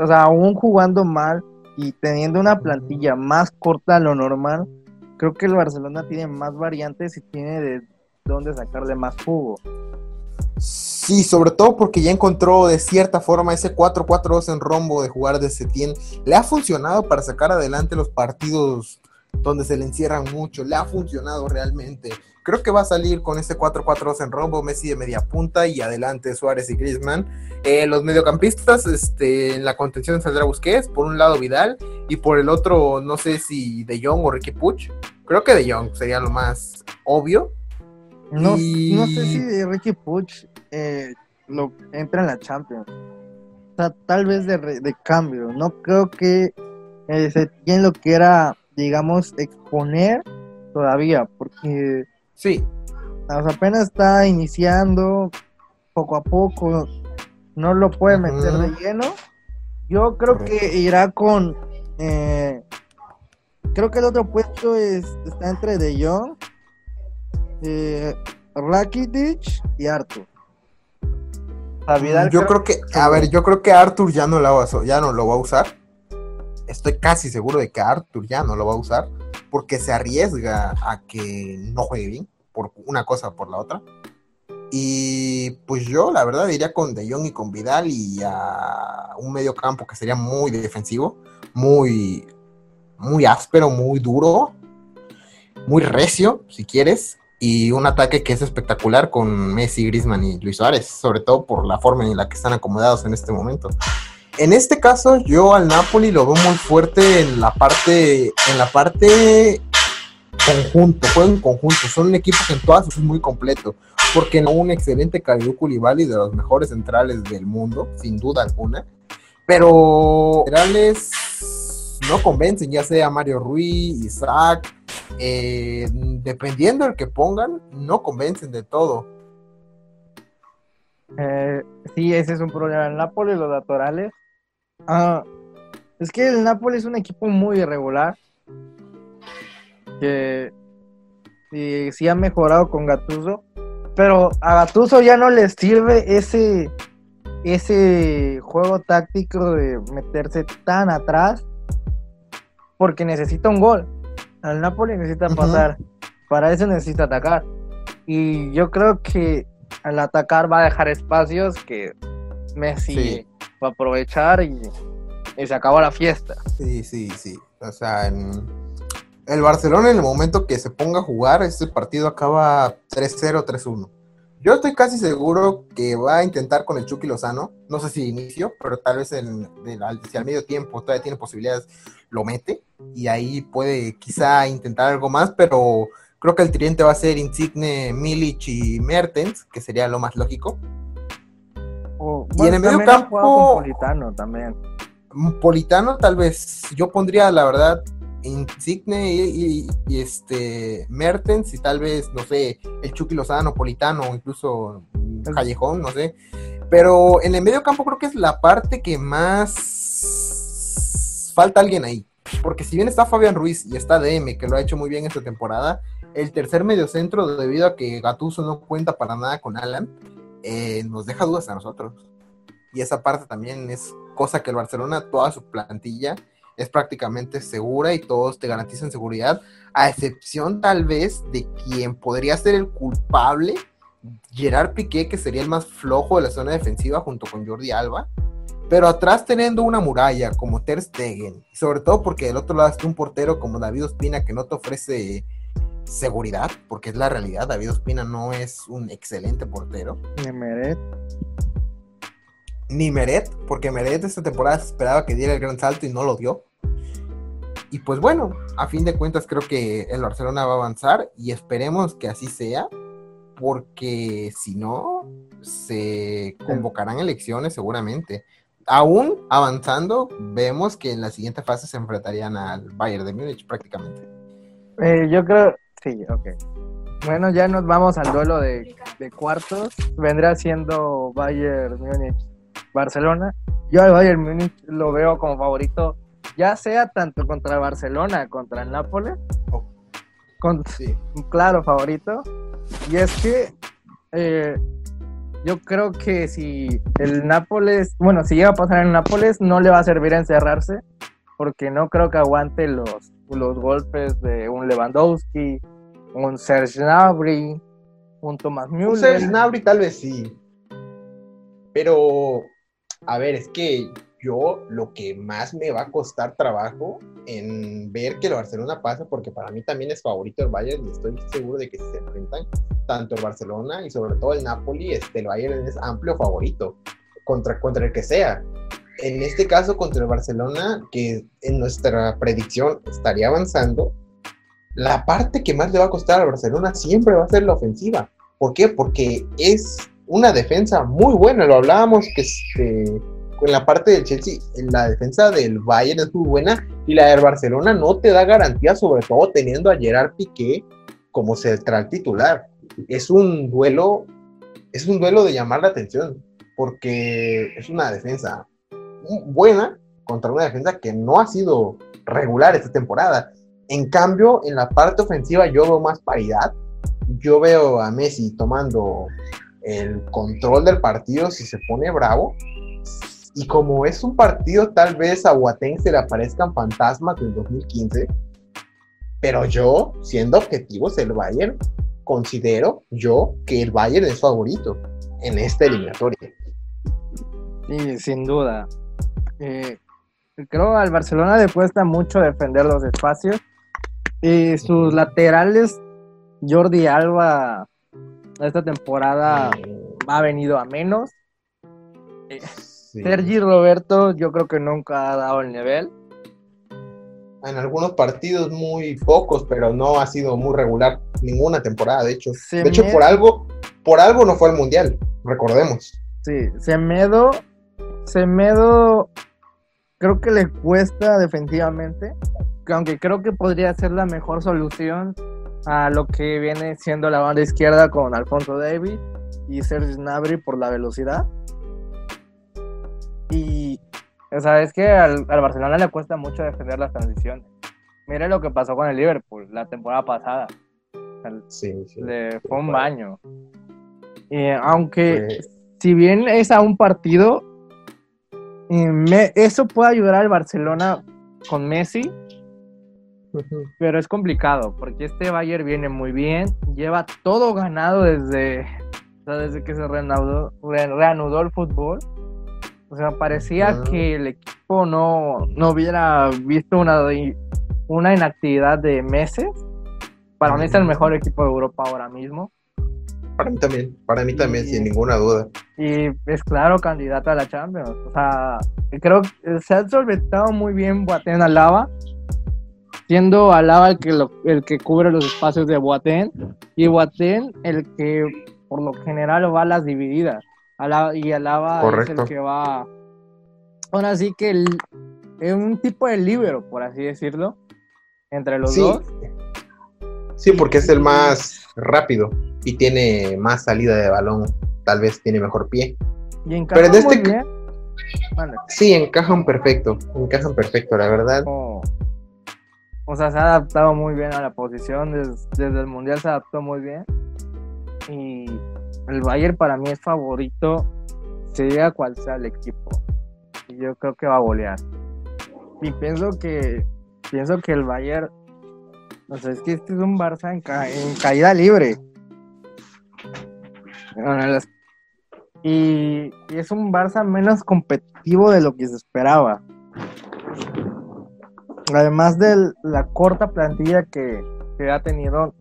O sea, aún jugando mal y teniendo una plantilla más corta de lo normal, creo que el Barcelona tiene más variantes y tiene de dónde sacarle más jugo. Sí, sobre todo porque ya encontró de cierta forma ese 4-4-2 en rombo de jugar de Setién. Le ha funcionado para sacar adelante los partidos donde se le encierran mucho. Le ha funcionado realmente. Creo que va a salir con ese 4-4-2 en rombo, Messi de media punta y adelante Suárez y Griezmann. Eh, los mediocampistas, este, en la contención saldrá Busquets, por un lado Vidal y por el otro no sé si De Jong o Ricky Puch. Creo que De Jong sería lo más obvio. No, no sé si Ricky Puch eh, lo entra en la Champions. O sea, tal vez de, de cambio. No creo que eh, se quien lo quiera, digamos, exponer todavía, porque Sí. apenas está iniciando poco a poco, no lo puede meter de lleno. Yo creo que irá con. Eh, creo que el otro puesto es, está entre De Jong, eh, Rakitic y Arthur. yo creo que, a ver, yo creo que Arthur ya no, lo ya no lo va a usar. Estoy casi seguro de que Arthur ya no lo va a usar porque se arriesga a que no juegue bien, por una cosa o por la otra. Y pues yo, la verdad, diría con De Jong y con Vidal y a un medio campo que sería muy defensivo, muy, muy áspero, muy duro, muy recio, si quieres, y un ataque que es espectacular con Messi, Griezmann y Luis Suárez, sobre todo por la forma en la que están acomodados en este momento. En este caso, yo al Napoli lo veo muy fuerte en la parte, en la parte conjunto, juegan en conjunto, son un equipo que en todas es muy completo, porque no un excelente Kalidou Koulibaly de los mejores centrales del mundo, sin duda alguna, pero centrales no convencen, ya sea Mario Ruiz, Isaac, eh, dependiendo del que pongan, no convencen de todo. Eh, sí, ese es un problema. El Napoli, los laterales. Ah, es que el Napoli es un equipo muy irregular. Que sí, sí ha mejorado con Gattuso. Pero a Gattuso ya no le sirve ese, ese juego táctico de meterse tan atrás. Porque necesita un gol. Al Napoli necesita pasar. Para eso necesita atacar. Y yo creo que al atacar va a dejar espacios que Messi Sí. Va a aprovechar y, se acabó la fiesta. Sí, sí, sí. O sea, el Barcelona en el momento que se ponga a jugar, este partido acaba 3-0, 3-1. Yo estoy casi seguro que va a intentar con el Chucky Lozano. No sé si inicio, pero tal vez en, en- si al medio tiempo todavía tiene posibilidades, lo mete. Y ahí puede quizá intentar algo más, pero creo que el tridente va a ser Insigne, Milic y Mertens, que sería lo más lógico. O, Y en el medio campo- con Politano también. Politano, tal vez. Yo pondría, la verdad, Insigne y, y- y, este Mertens y tal vez, no sé, el Chucky Lozano, Politano, incluso mm, Callejón, no sé. Pero en el medio campo creo que es la parte que más falta alguien ahí. Porque si bien está Fabián Ruiz y está DM, que lo ha hecho muy bien esta temporada, el tercer mediocentro, debido a que Gatuso no cuenta para nada con Alan, eh, nos deja dudas a nosotros. Y esa parte también es cosa que el Barcelona, toda su plantilla, es prácticamente segura y todos te garantizan seguridad, a excepción tal vez de quien podría ser el culpable, Gerard Piqué, que sería el más flojo de la zona defensiva junto con Jordi Alba. Pero atrás teniendo una muralla como Ter Stegen, sobre todo porque del otro lado está un portero como David Ospina que no te ofrece seguridad, porque es la realidad, David Ospina no es un excelente portero Ni Meret. ni Meret, porque Meret esta temporada se esperaba que diera el gran salto y no lo dio. Y pues bueno, a fin de cuentas creo que el Barcelona va a avanzar y esperemos que así sea, porque si no, se convocarán elecciones seguramente. Aún avanzando, vemos que en la siguiente fase se enfrentarían al Bayern de Múnich prácticamente. Eh, yo creo, sí, ok. Bueno, ya nos vamos al duelo de, de cuartos. Vendrá siendo Bayern Múnich Barcelona. Yo al Bayern Múnich lo veo como favorito, ya sea tanto contra el Barcelona, contra el Nápoles, Oh. con Sí. claro favorito. Y es que eh, yo creo que si el Nápoles, bueno, si llega a pasar en Nápoles, no le va a servir encerrarse, porque no creo que aguante los, los golpes de un Lewandowski, un Serge Gnabry, un Thomas Un Serge Müller. Gnabry tal vez sí. Pero, a ver, es que yo lo que más me va a costar trabajo en ver que el Barcelona pasa, porque para mí también es favorito el Bayern y estoy seguro de que si se enfrentan tanto el Barcelona y sobre todo el Napoli, este, el Bayern es amplio favorito contra, contra el que sea. En este caso, contra el Barcelona, que en nuestra predicción estaría avanzando, la parte que más le va a costar al Barcelona siempre va a ser la ofensiva. ¿Por qué? Porque es una defensa muy buena. Lo hablábamos que este, con la parte del Chelsea, la defensa del Bayern es muy buena y la del Barcelona no te da garantía, sobre todo teniendo a Gerard Piqué como central titular. Es un duelo, es un duelo de llamar la atención porque es una defensa buena contra una defensa que no ha sido regular esta temporada. En cambio, en la parte ofensiva yo veo más paridad. Yo veo a Messi tomando el control del partido si se pone bravo. Y como es un partido, tal vez a Boateng se le aparezcan fantasmas del 2015. Pero yo, siendo objetivos, el Bayern considero yo que el Bayern es favorito en esta eliminatoria. Sí, sin duda. Eh, creo al Barcelona le cuesta mucho defender los espacios. Y sus laterales, Jordi Alba, esta temporada ha venido a menos. Sí. Sergi Roberto, yo creo que nunca ha dado el nivel. En algunos partidos muy pocos, pero no ha sido muy regular ninguna temporada, de hecho. Se De hecho, me- por algo, por algo no fue al mundial, recordemos. Sí, Semedo, Semedo creo que le cuesta defensivamente, que aunque creo que podría ser la mejor solución a lo que viene siendo la banda izquierda con Alfonso Davis y Serge Gnabry por la velocidad. Y, o sea, es que al, al Barcelona le cuesta mucho defender las transiciones. Mire lo que pasó con el Liverpool la temporada pasada. Al- Sí, sí. le fue un baño. Y aunque Fue- si bien es a un partido, eh, me- eso puede ayudar al Barcelona con Messi, pero es complicado porque este Bayern viene muy bien, lleva todo ganado desde, o sea, desde que se reanudó, re- reanudó el fútbol. O sea, parecía Ah. que el equipo no, no hubiera visto una, una inactividad de meses. Para mí es el mejor equipo de Europa ahora mismo. Para mí también, para mí también, Y- sin ninguna duda. Y es claro candidato a la Champions. O sea, creo que se ha solventado muy bien Boateng Alaba, siendo Alaba el que, lo- el que cubre los espacios de Boateng y Boateng el que por lo general va a las divididas. Alaba, y Alaba es Correcto. el que va... Ahora sí que el- es un tipo de libero, por así decirlo, entre los Sí. dos. Sí, porque es el más rápido y tiene más salida de balón. Tal vez tiene mejor pie. Y encaja Pero en muy este- bien. Vale. Sí, encajan perfecto. Encajan perfecto, la verdad. como- o sea, se ha adaptado muy bien a la posición, des- desde, el Mundial se adaptó muy bien. Y el Bayern para mí es favorito, sea cual sea el equipo. Y yo creo que va a golear. Y pienso que, pienso que el Bayern, o sea, es que este es un Barça en, ca- en caída libre. Y, es un Barça menos competitivo de lo que se esperaba. Además de la corta plantilla que, que ha tenido,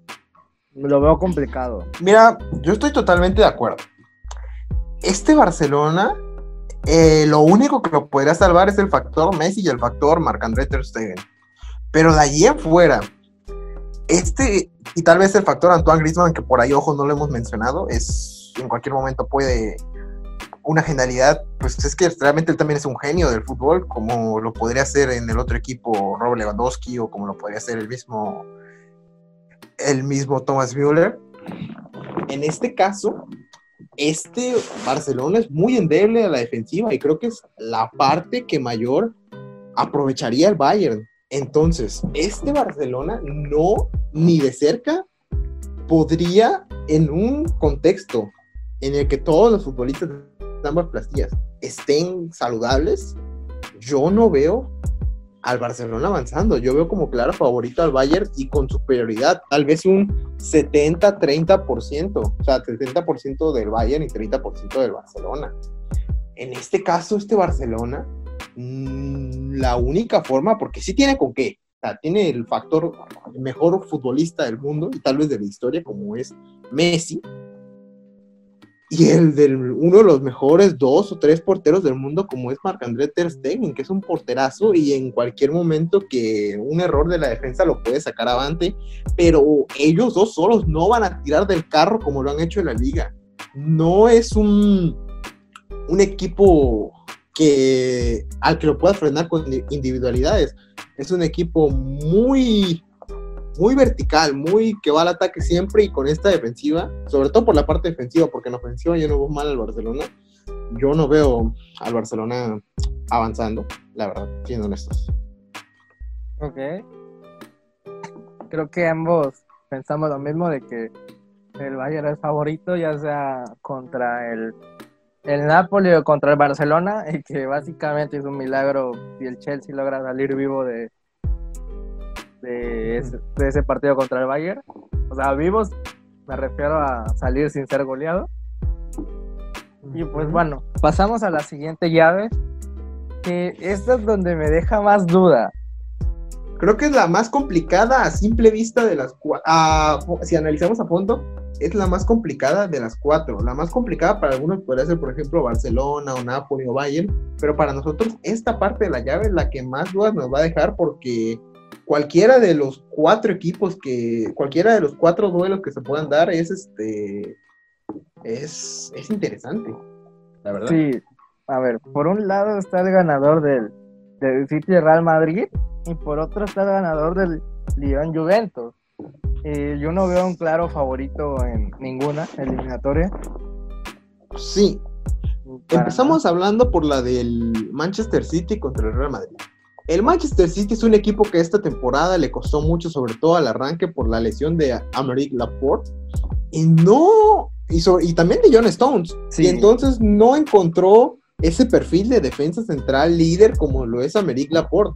lo veo complicado. Mira, yo estoy totalmente de acuerdo. Este Barcelona, eh, lo único que lo podría salvar es el factor Messi y el factor Marc-André Ter Stegen. Pero de allí en fuera, este, y tal vez el factor Antoine Griezmann, que por ahí, ojo, no lo hemos mencionado, es en cualquier momento puede una genialidad, pues es que realmente él también es un genio del fútbol, como lo podría hacer en el otro equipo Robert Lewandowski o como lo podría hacer el mismo el mismo Thomas Müller. En este caso, este Barcelona es muy endeble a la defensiva y creo que es la parte que mayor aprovecharía el Bayern. Entonces, este Barcelona no ni de cerca podría en un contexto en el que todos los futbolistas de ambas plantillas estén saludables, yo no veo al Barcelona avanzando. Yo veo como claro favorito al Bayern y con superioridad, tal vez un 70-30%, o sea, 70% del Bayern y 30% del Barcelona. En este caso, este Barcelona, la única forma, porque sí tiene con qué, o sea, tiene el factor mejor futbolista del mundo y tal vez de la historia, como es Messi, y el del uno de los mejores dos o tres porteros del mundo como es Marc-André Ter Stegen, que es un porterazo y en cualquier momento que un error de la defensa lo puede sacar avante, pero ellos dos solos no van a tirar del carro como lo han hecho en la liga. No es un, un equipo que al que lo pueda frenar con individualidades. Es un equipo muy muy vertical, muy que va al ataque siempre y con esta defensiva, sobre todo por la parte defensiva, porque en ofensiva yo no veo mal al Barcelona. Yo no veo al Barcelona avanzando, la verdad, siendo honestos. Ok. Creo que ambos pensamos lo mismo de que el Bayern es favorito, ya sea contra el, el Napoli o contra el Barcelona, y que básicamente es un milagro si el Chelsea logra salir vivo de, de, ese, de ese partido contra el Bayern. O sea, vivos Me refiero a salir sin ser goleado. Y pues bueno, pasamos a la siguiente llave, que esta es donde me deja más duda. Creo que es la más complicada a simple vista de las cuatro. Si analizamos a fondo, es la más complicada de las cuatro. La más complicada para algunos podría ser, por ejemplo, Barcelona o Napoli o Bayern, pero para nosotros esta parte de la llave es la que más dudas nos va a dejar porque cualquiera de los cuatro equipos que, cualquiera de los cuatro duelos que se puedan dar es este, es, es interesante, la verdad. Sí, a ver, por un lado está el ganador del, del City Real Madrid y por otro está el ganador del Lyon Juventus. Yo no veo un claro favorito en ninguna eliminatoria. Sí. Empezamos hablando por la del Manchester City contra el Real Madrid. El Manchester City es un equipo que esta temporada le costó mucho, sobre todo al arranque por la lesión de Americ Laporte. Y no. Y, y también de John Stones. Y entonces no encontró ese perfil de defensa central líder como lo es Americ Laporte.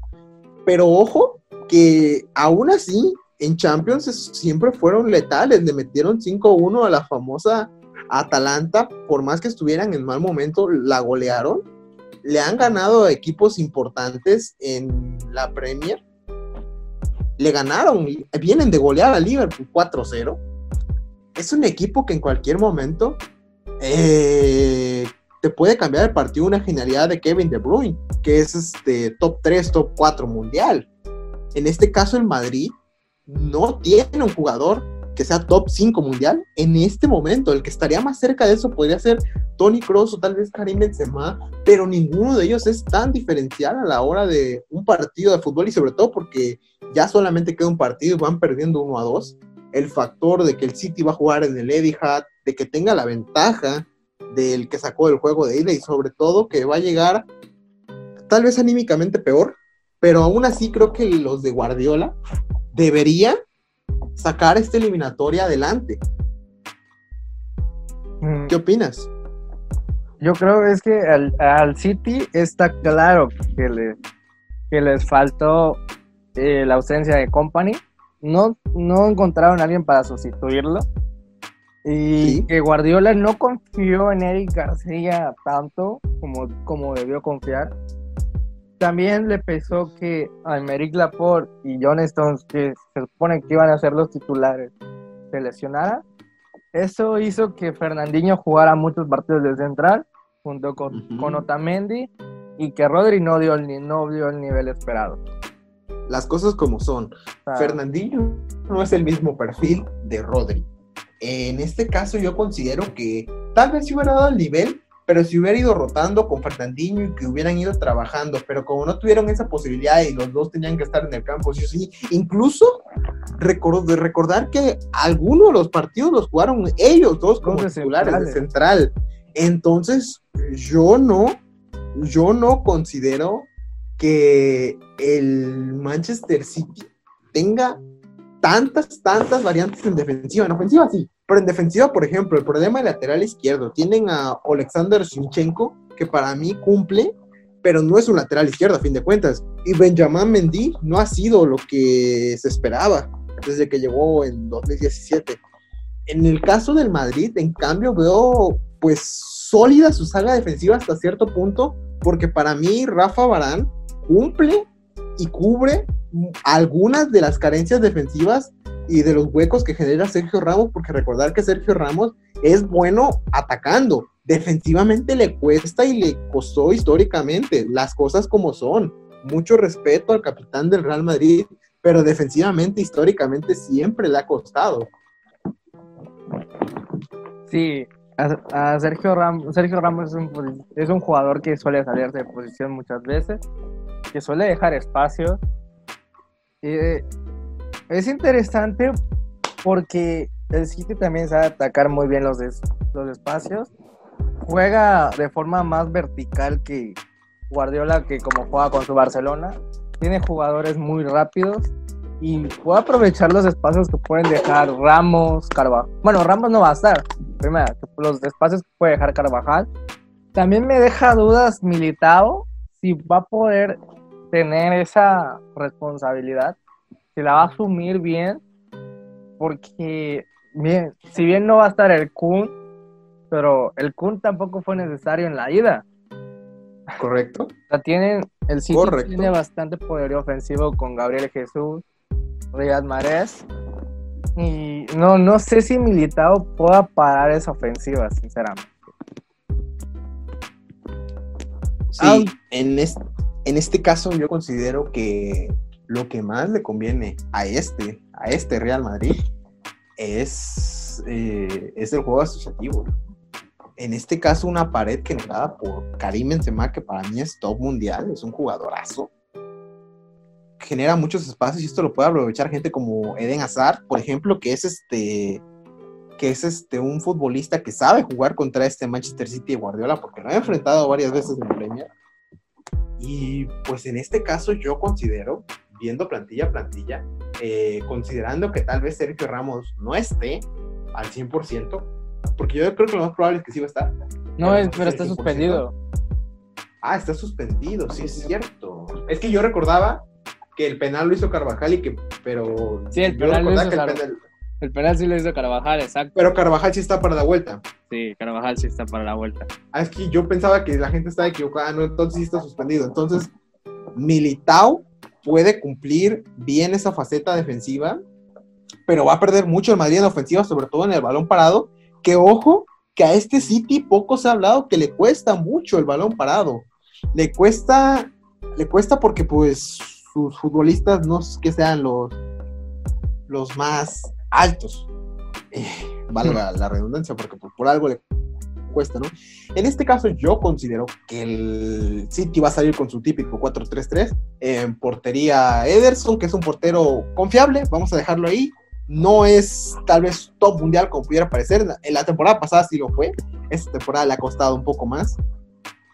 Pero ojo, que aún así en Champions siempre fueron letales, le metieron 5-1 a la famosa Atalanta, por más que estuvieran en mal momento, la golearon. Le han ganado equipos importantes en la Premier. Le ganaron, vienen de golear a Liverpool 4-0. Es un equipo que en cualquier momento eh, te puede cambiar el partido una genialidad de Kevin De Bruyne, que es este top 3, top 4 mundial. En este caso, el Madrid no tiene un jugador que sea top 5 mundial en este momento. El que estaría más cerca de eso podría ser Tony Kroos o tal vez Karim Benzema, pero ninguno de ellos es tan diferencial a la hora de un partido de fútbol y sobre todo porque ya solamente queda un partido y van perdiendo 1 a 2. El factor de que el City va a jugar en el Etihad, de que tenga la ventaja del que sacó el juego de ida y sobre todo que va a llegar tal vez anímicamente peor, pero aún así creo que los de Guardiola debería sacar esta eliminatoria adelante. Mm. ¿Qué opinas? Yo creo es que al, City está claro que, le, que les faltó eh, la ausencia de Company. No, no encontraron a alguien para sustituirlo. Y que Guardiola no confió en Eric García tanto como, como debió confiar también le pesó que a Emerick Laporte y John Stones, que se supone que iban a ser los titulares, se lesionaran. Eso hizo que Fernandinho jugara muchos partidos de central junto con, Otamendi y que Rodri no dio, el, no dio el nivel esperado. Las cosas como son. Fernandinho no es el mismo perfil de Rodri. En este caso yo considero que tal vez si hubiera dado el nivel, pero si hubiera ido rotando con Fernandinho y que hubieran ido trabajando, pero como no tuvieron esa posibilidad y los dos tenían que estar en el campo, sí, sí, incluso de recordar que algunos de los partidos los jugaron ellos dos como titulares de central. Entonces, yo no, yo no considero que el Manchester City tenga tantas, tantas variantes en defensiva. En ofensiva sí, pero en defensiva, por ejemplo, el problema del lateral izquierdo, tienen a Alexander Zinchenko, que para mí cumple, pero no es un lateral izquierdo a fin de cuentas. Y Benjamin Mendy no ha sido lo que se esperaba desde que llegó en 2017. En el caso del Madrid, en cambio, veo pues sólida su saga defensiva hasta cierto punto, porque para mí Rafa Barán cumple y cubre algunas de las carencias defensivas y de los huecos que genera Sergio Ramos, porque recordar que Sergio Ramos es bueno atacando, defensivamente le cuesta y le costó históricamente las cosas como son. Mucho respeto al capitán del Real Madrid, pero defensivamente, históricamente, siempre le ha costado. Sí, a, Sergio Ramos, Sergio Ramos es un, es un jugador que suele salirse de posición muchas veces, que suele dejar espacio. Eh, es interesante porque el City también sabe atacar muy bien los, los espacios. Juega de forma más vertical que Guardiola, que como juega con su Barcelona. Tiene jugadores muy rápidos y puede aprovechar los espacios que pueden dejar Ramos, Carvajal. Bueno, Ramos no va a estar. Primero, los espacios que puede dejar Carvajal. También me deja dudas Militao si va a poder tener esa responsabilidad se la va a asumir bien, porque bien, si bien no va a estar el Kun, pero el Kun tampoco fue necesario en la ida. Correcto. Sea, tienen, el City Correcto. tiene bastante poderío ofensivo con Gabriel Jesús, Riyad Mahrez. Y no, no sé si Militao pueda parar esa ofensiva, sinceramente. Sí, Ay. en, es- en este caso yo considero que lo que más le conviene a este, a este Real Madrid, es, eh, es el juego asociativo. En este caso, una pared generada por Karim Benzema, que para mí es top mundial, es un jugadorazo. Genera muchos espacios y esto lo puede aprovechar gente como Eden Hazard, por ejemplo, que es este que es este un futbolista que sabe jugar contra este Manchester City de Guardiola porque lo ha enfrentado varias veces en Premier. Y pues en este caso yo considero, viendo plantilla a plantilla, eh, considerando que tal vez Sergio Ramos no esté al 100%, porque yo creo que lo más probable es que sí va a estar. No, Pero es, pero está suspendido. Ah, está suspendido, sí es cierto. Es que yo recordaba que el penal lo hizo Carvajal y que, pero... Sí, el penal lo hizo que el Car- penal- El penal sí lo hizo Carvajal, exacto. Pero Carvajal sí está para la vuelta. Sí, Carvajal sí está para la vuelta. Ah, es que yo pensaba que la gente estaba equivocada, no, entonces sí está suspendido. Entonces, Militao puede cumplir bien esa faceta defensiva, pero va a perder mucho el Madrid en la ofensiva, sobre todo en el balón parado. Que ojo, que a este City poco se ha hablado que le cuesta mucho el balón parado. Le cuesta, le cuesta porque pues sus futbolistas no es que sean los, los más altos. Eh, valga la redundancia, porque por, por algo le cuesta, ¿no? En este caso, yo considero que el City va a salir con su típico 4-3-3. En portería, Ederson, que es un portero confiable, vamos a dejarlo ahí. No es tal vez top mundial como pudiera parecer. En la temporada pasada sí lo fue. Esta temporada le ha costado un poco más.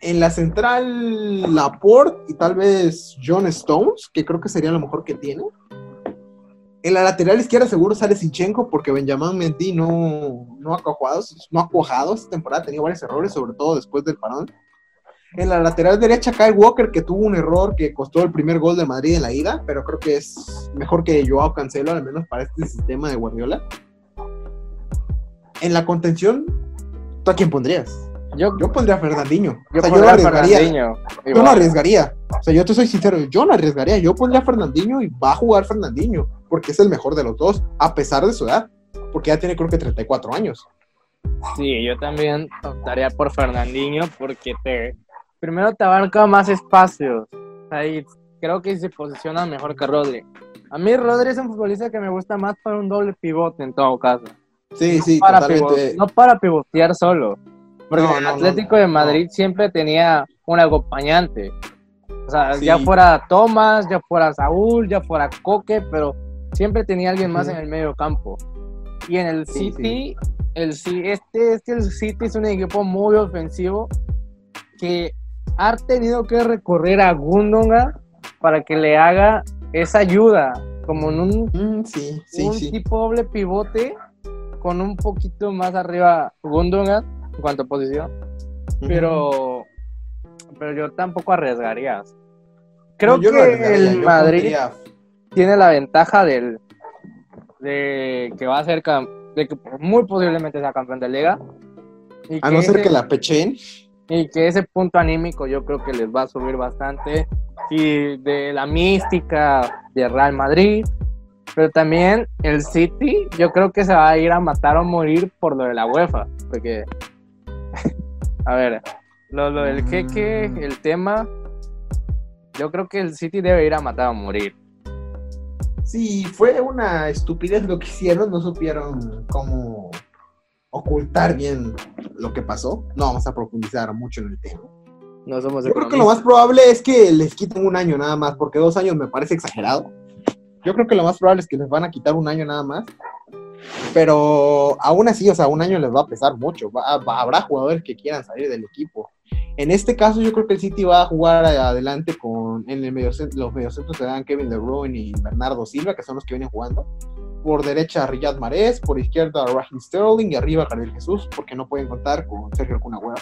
En la central, Laporte y tal vez John Stones, que creo que sería lo mejor que tiene. En la lateral izquierda seguro sale Sinchenko porque Benjamín Mendy no, no, ha cuajado, no ha cuajado esta temporada, ha tenido varios errores, sobre todo después del parón. En la lateral derecha Kyle Walker, que tuvo un error que costó el primer gol de Madrid en la ida, pero creo que es mejor que Joao Cancelo, al menos para este sistema de Guardiola. En la contención, ¿tú a quién pondrías? Yo, Yo pondría a Fernandinho. yo o sea, yo no a arriesgaría. Fernandinho. Yo no arriesgaría. O sea, yo te soy sincero, yo no arriesgaría. Yo pondría a Fernandinho y va a jugar Fernandinho, porque es el mejor de los dos, a pesar de su edad, porque ya tiene creo que 34 años. Sí, yo también optaría por Fernandinho porque te primero te abarca más espacios. Ahí creo que se posiciona mejor que Rodri. A mí Rodri es un futbolista que me gusta más para un doble pivote en todo caso. Sí, sí, Para totalmente. pivo- no para pivotear solo. Porque No, el Atlético de Madrid siempre tenía un acompañante. O sea, Sí. ya fuera Tomás, ya fuera Saúl, ya fuera Coque, pero siempre tenía alguien más Ujú. en el medio campo. Y en el Sí, City, el este, este el City es un equipo muy ofensivo que ha tenido que recorrer a Gundogan para que le haga esa ayuda, como en un Mm, sí, sí, un sí. tipo doble pivote con un poquito más arriba Gundogan en cuanto a posición, pero pero yo tampoco arriesgaría. Creo No, yo no que arriesgaría, el yo Madrid tiene la ventaja del de que va a ser de que muy posiblemente sea campeón de liga y A no ser ese- que la pechen. y que ese punto anímico yo creo que les va a subir bastante y de la mística de Real Madrid pero también el City yo creo que se va a ir a matar o morir por lo de la UEFA porque a ver lo, lo del jeque Mm. el tema yo creo que el City debe ir a matar o morir Sí, fue una estupidez lo que hicieron, no supieron cómo ocultar bien lo que pasó. No vamos a profundizar mucho en el tema. no somos Yo creo que lo más probable es que les quiten un año nada más, porque dos años me parece exagerado. Yo creo que lo más probable es que les van a quitar un año nada más. Pero aún así, o sea, un año les va a pesar mucho. Habrá jugadores que quieran salir del equipo. En este caso, yo creo que el City va a jugar adelante con en el mediocentro, los mediocentros se dan Kevin De Bruyne y Bernardo Silva, que son los que vienen jugando. Por derecha, Riyad Mahrez, por izquierda, Raheem Sterling y arriba, Gabriel Jesús, porque no pueden contar con Sergio Cunagüero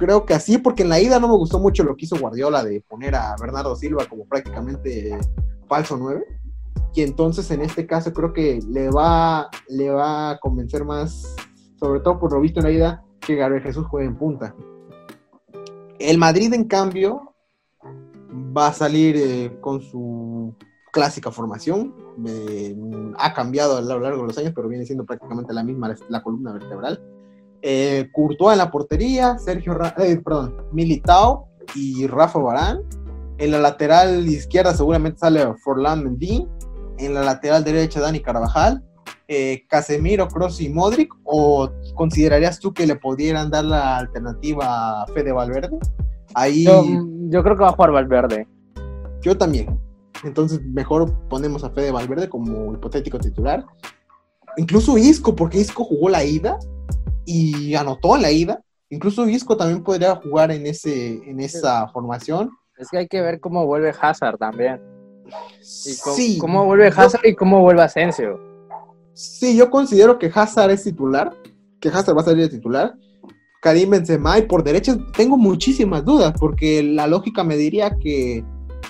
creo que así, porque en la ida no me gustó mucho lo que hizo Guardiola de poner a Bernardo Silva como prácticamente falso 9. Y entonces en este caso creo que le va, le va a convencer más, sobre todo por lo visto en la ida, que Gabriel Jesús juegue en punta. El Madrid, en cambio, va a salir eh, con su clásica formación. Eh, ha cambiado a lo largo de los años, pero viene siendo prácticamente la misma la columna vertebral. Eh, Courtois en la portería, Sergio, Ra- eh, perdón, Militao y Rafa Barán. En la lateral izquierda seguramente sale Forlán Mendy. En la lateral derecha Dani Carvajal. Eh, Casemiro, Kroos y Modric. ¿O considerarías tú que le pudieran dar la alternativa a Fede Valverde? Ahí Yo, yo creo que va a jugar Valverde. yo también. Entonces, mejor ponemos a Fede Valverde como hipotético titular. Incluso Isco, porque Isco jugó la ida y anotó la ida. Incluso Isco también podría jugar en, ese, en esa formación. Es que hay que ver cómo vuelve Hazard también. Y cómo, sí, cómo vuelve yo- Hazard y cómo vuelve Asensio. sí, yo considero que Hazard es titular, que Hazard va a salir de titular. Karim Benzema y por derecha tengo muchísimas dudas porque la lógica me diría que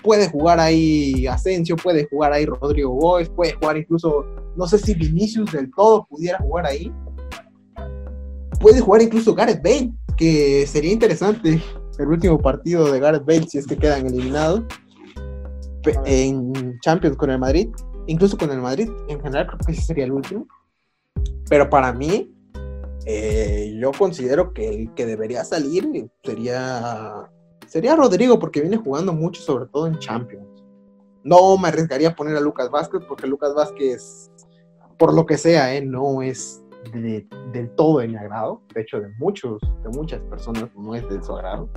puede jugar ahí Asensio, puede jugar ahí Rodrigo Góez, puede jugar incluso, no sé si Vinicius del todo pudiera jugar ahí. Puede jugar incluso Gareth Bale, que sería interesante el último partido de Gareth Bale si es que quedan eliminados. En Champions con el Madrid, incluso con el Madrid en general creo que ese sería el último. Pero para mí, eh, yo considero que el que debería salir sería, sería Rodrigo, porque viene jugando mucho, sobre todo en Champions. No me arriesgaría a poner a Lucas Vázquez, porque Lucas Vázquez, por lo que sea, eh, no es de- del todo de mi agrado. De hecho, de muchos, de muchas personas no es de su agrado.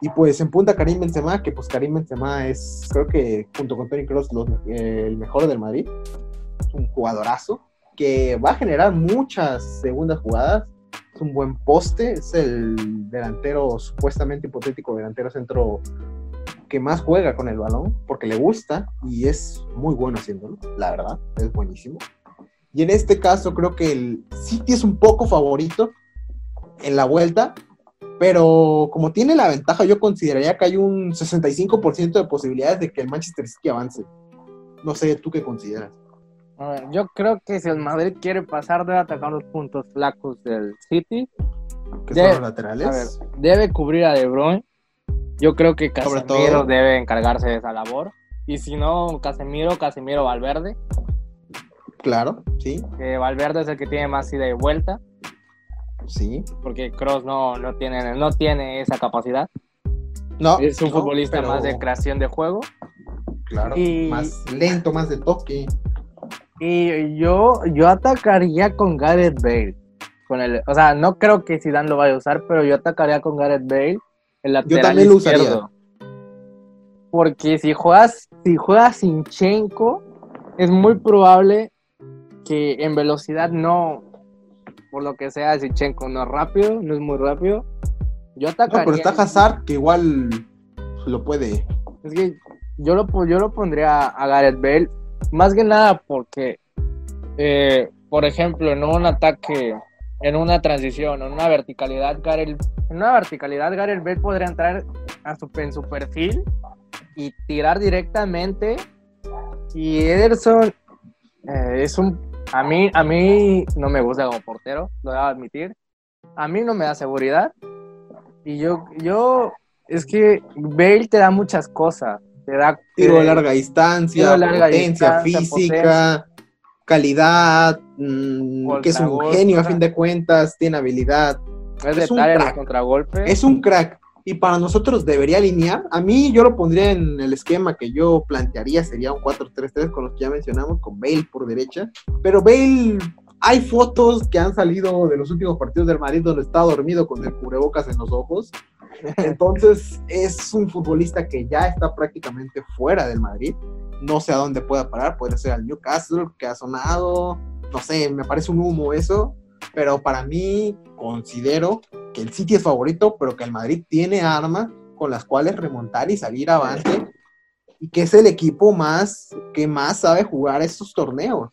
Y pues en punta Karim Benzema, que pues Karim Benzema es, creo que junto con los- eh, el mejor del Madrid. Es un jugadorazo que va a generar muchas segundas jugadas. Es un buen poste, es el delantero, supuestamente hipotético delantero centro que más juega con el balón, porque le gusta y es muy bueno haciéndolo, la verdad, es buenísimo. Y en este caso creo que el City es un poco favorito en la vuelta, pero como tiene la ventaja, yo consideraría que hay un 65% de posibilidades de que el Manchester City avance. No sé, ¿tú qué consideras? A ver, yo creo que si el Madrid quiere pasar, debe atacar los puntos flacos del City. ¿Qué De- son los laterales? A ver, debe cubrir a De Bruyne. Yo creo que Casemiro todo- debe encargarse de esa labor. Y si no, Casemiro, Casemiro Valverde. Claro, sí, Que Valverde es el que tiene más ida y vuelta. Sí. Porque Cross no, no, tiene, no tiene esa capacidad. No, Es un no, futbolista pero, más de creación de juego. Claro, y- más lento, más de toque. Y yo, yo atacaría con Gareth Bale. Con el, o sea, no creo que Zidane lo vaya a usar, pero yo atacaría con Gareth Bale, el lateral también lo usaría. izquierdo. Porque si juegas, si juegas Sinchenko, es muy probable que en velocidad no, por lo que sea, Sinchenko no es rápido, no es muy rápido. Yo No, atacaría. pero está Hazard que igual lo puede. Es que yo lo, yo lo pondría a Gareth Bale, más que nada porque, eh, por ejemplo, en un ataque, en una transición, en una verticalidad, Gareth, en una verticalidad, Gareth Bale podría entrar a su, en su perfil y tirar directamente. Y Ederson eh, es un, a mí, a mí no me gusta como portero, lo debo admitir. A mí no me da seguridad. Y yo, yo, es que Bale te da muchas cosas. Te da Tiro eh, a larga distancia, tiro larga potencia distancia, física, calidad, mm, que es un Contragolpe. genio a fin de cuentas, tiene habilidad. es es un crack. contragolpes. Es un crack. Y para nosotros debería alinear. A mí yo lo pondría en el esquema que yo plantearía, sería un 4-3-3 con los que ya mencionamos, con Bale por derecha. Pero Bale, hay fotos que han salido de los últimos partidos del Madrid donde está dormido con el cubrebocas en los ojos. Entonces es un futbolista que ya está prácticamente fuera del Madrid. No sé a dónde pueda parar, puede ser al Newcastle, que ha sonado. No sé, me parece un humo eso. Pero para mí considero que el City es favorito, pero que el Madrid tiene armas con las cuales remontar y salir avante. Y que es el equipo más que más sabe jugar estos torneos.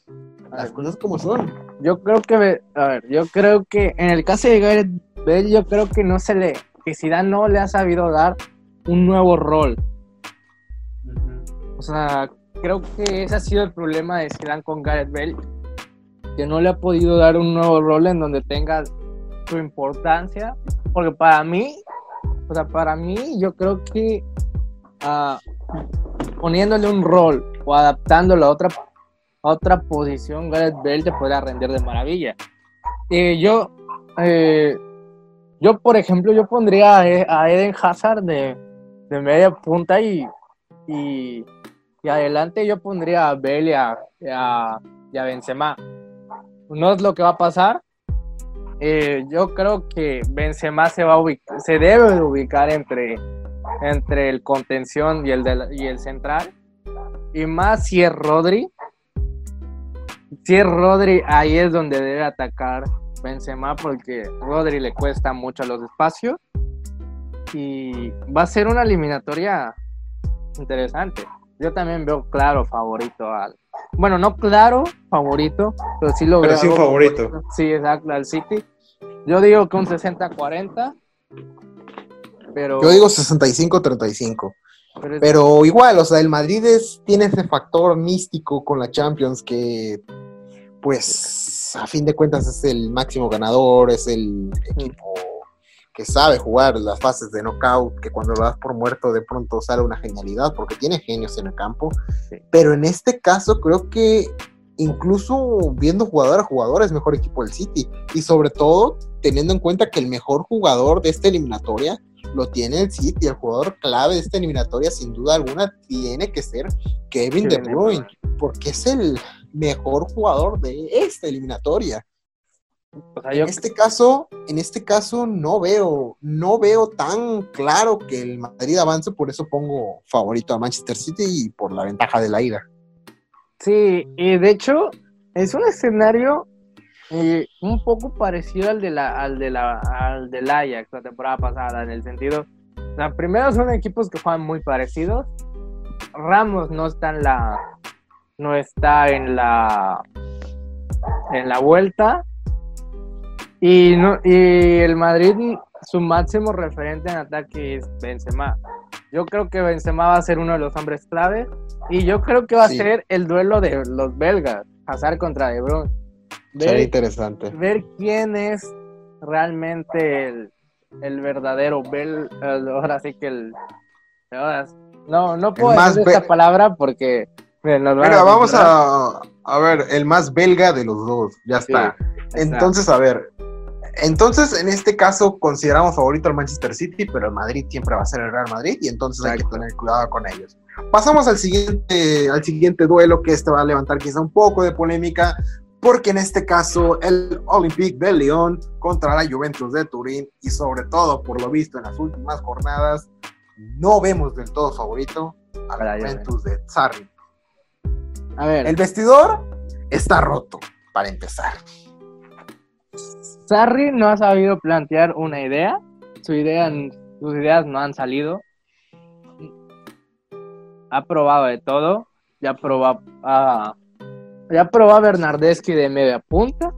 Las cosas como son. Yo creo que, a ver, yo creo que en el caso de Gareth Bale, yo creo que no se le, que Zidane no le ha sabido dar un nuevo rol. O sea, creo que ese ha sido el problema de Zidane con Gareth Bale, que no le ha podido dar un nuevo rol en donde tenga su importancia, porque para mí, o sea, para mí yo creo que ah, poniéndole un rol o adaptándolo a otra, otra posición, Gareth Bale te podrá rendir de maravilla. Eh, yo, yo, por ejemplo, yo pondría a E- a Eden Hazard de, de media punta y, y, y adelante yo pondría a Bale a, a, y a Benzema. No es lo que va a pasar. Eh, yo creo que Benzema se va a ubicar, se debe de ubicar entre, entre el contención y el, y el central. Y más si es Rodri. Si es Rodri, ahí es donde debe atacar Benzema porque Rodri le cuesta mucho los espacios. Y va a ser una eliminatoria interesante. Yo también veo claro favorito al. Bueno, no claro favorito, pero sí lo Pero veo. sí un favorito. Sí, exacto, al City. Yo digo que un 60-40. Pero. Yo digo 65-35. pero es- Pero igual, o sea, el Madrid es, tiene ese factor místico con la Champions que, pues, a fin de cuentas es el máximo ganador, es el equipo que sabe jugar las fases de knockout, que cuando lo das por muerto de pronto sale una genialidad, porque tiene genios en el campo. Sí. Pero en este caso creo que incluso viendo jugador a jugador es mejor equipo el City. Y sobre todo teniendo en cuenta que el mejor jugador de esta eliminatoria lo tiene el City, el jugador clave de esta eliminatoria sin duda alguna tiene que ser Kevin De Kevin De Bruyne, porque es el mejor jugador de esta eliminatoria. O sea, yo- En este caso, en este caso no veo, no veo tan claro que el Madrid avance, por eso pongo favorito a Manchester City y por la ventaja de la ida. Sí, y de hecho es un escenario eh, un poco parecido al de la, al de la, al del Ajax la temporada pasada, en el sentido, o sea, primero son equipos que juegan muy parecidos. Ramos no está en la, no está en la, en la vuelta y no, y el Madrid su máximo referente en ataque es Benzema. Yo creo que Benzema va a ser uno de los hombres clave y yo creo que va Sí. a ser el duelo de los belgas, Hazard contra De Bruyne. Sería interesante. ver quién es realmente el, el verdadero bel, el- ahora sí que el no, no puedo más decir esta palabra porque miren, nos van Mira, vamos a, a ver, el más belga de los dos, ya Sí, está. Entonces, a ver, entonces en este caso consideramos favorito al Manchester City, pero el Madrid siempre va a ser el Real Madrid y entonces hay que Exacto. tener cuidado con ellos. Pasamos al siguiente, al siguiente duelo que este va a levantar quizá un poco de polémica, porque en este caso el Olympique de Lyon contra la Juventus de Turín y sobre todo por lo visto en las últimas jornadas no vemos del todo favorito a la A la Juventus de Sarri. a ver, El vestidor está roto, para empezar. Sarri no ha sabido plantear una idea, su idea, sus ideas no han salido. Ha probado de todo, ya probó a, ya probó a Bernardeschi de media punta,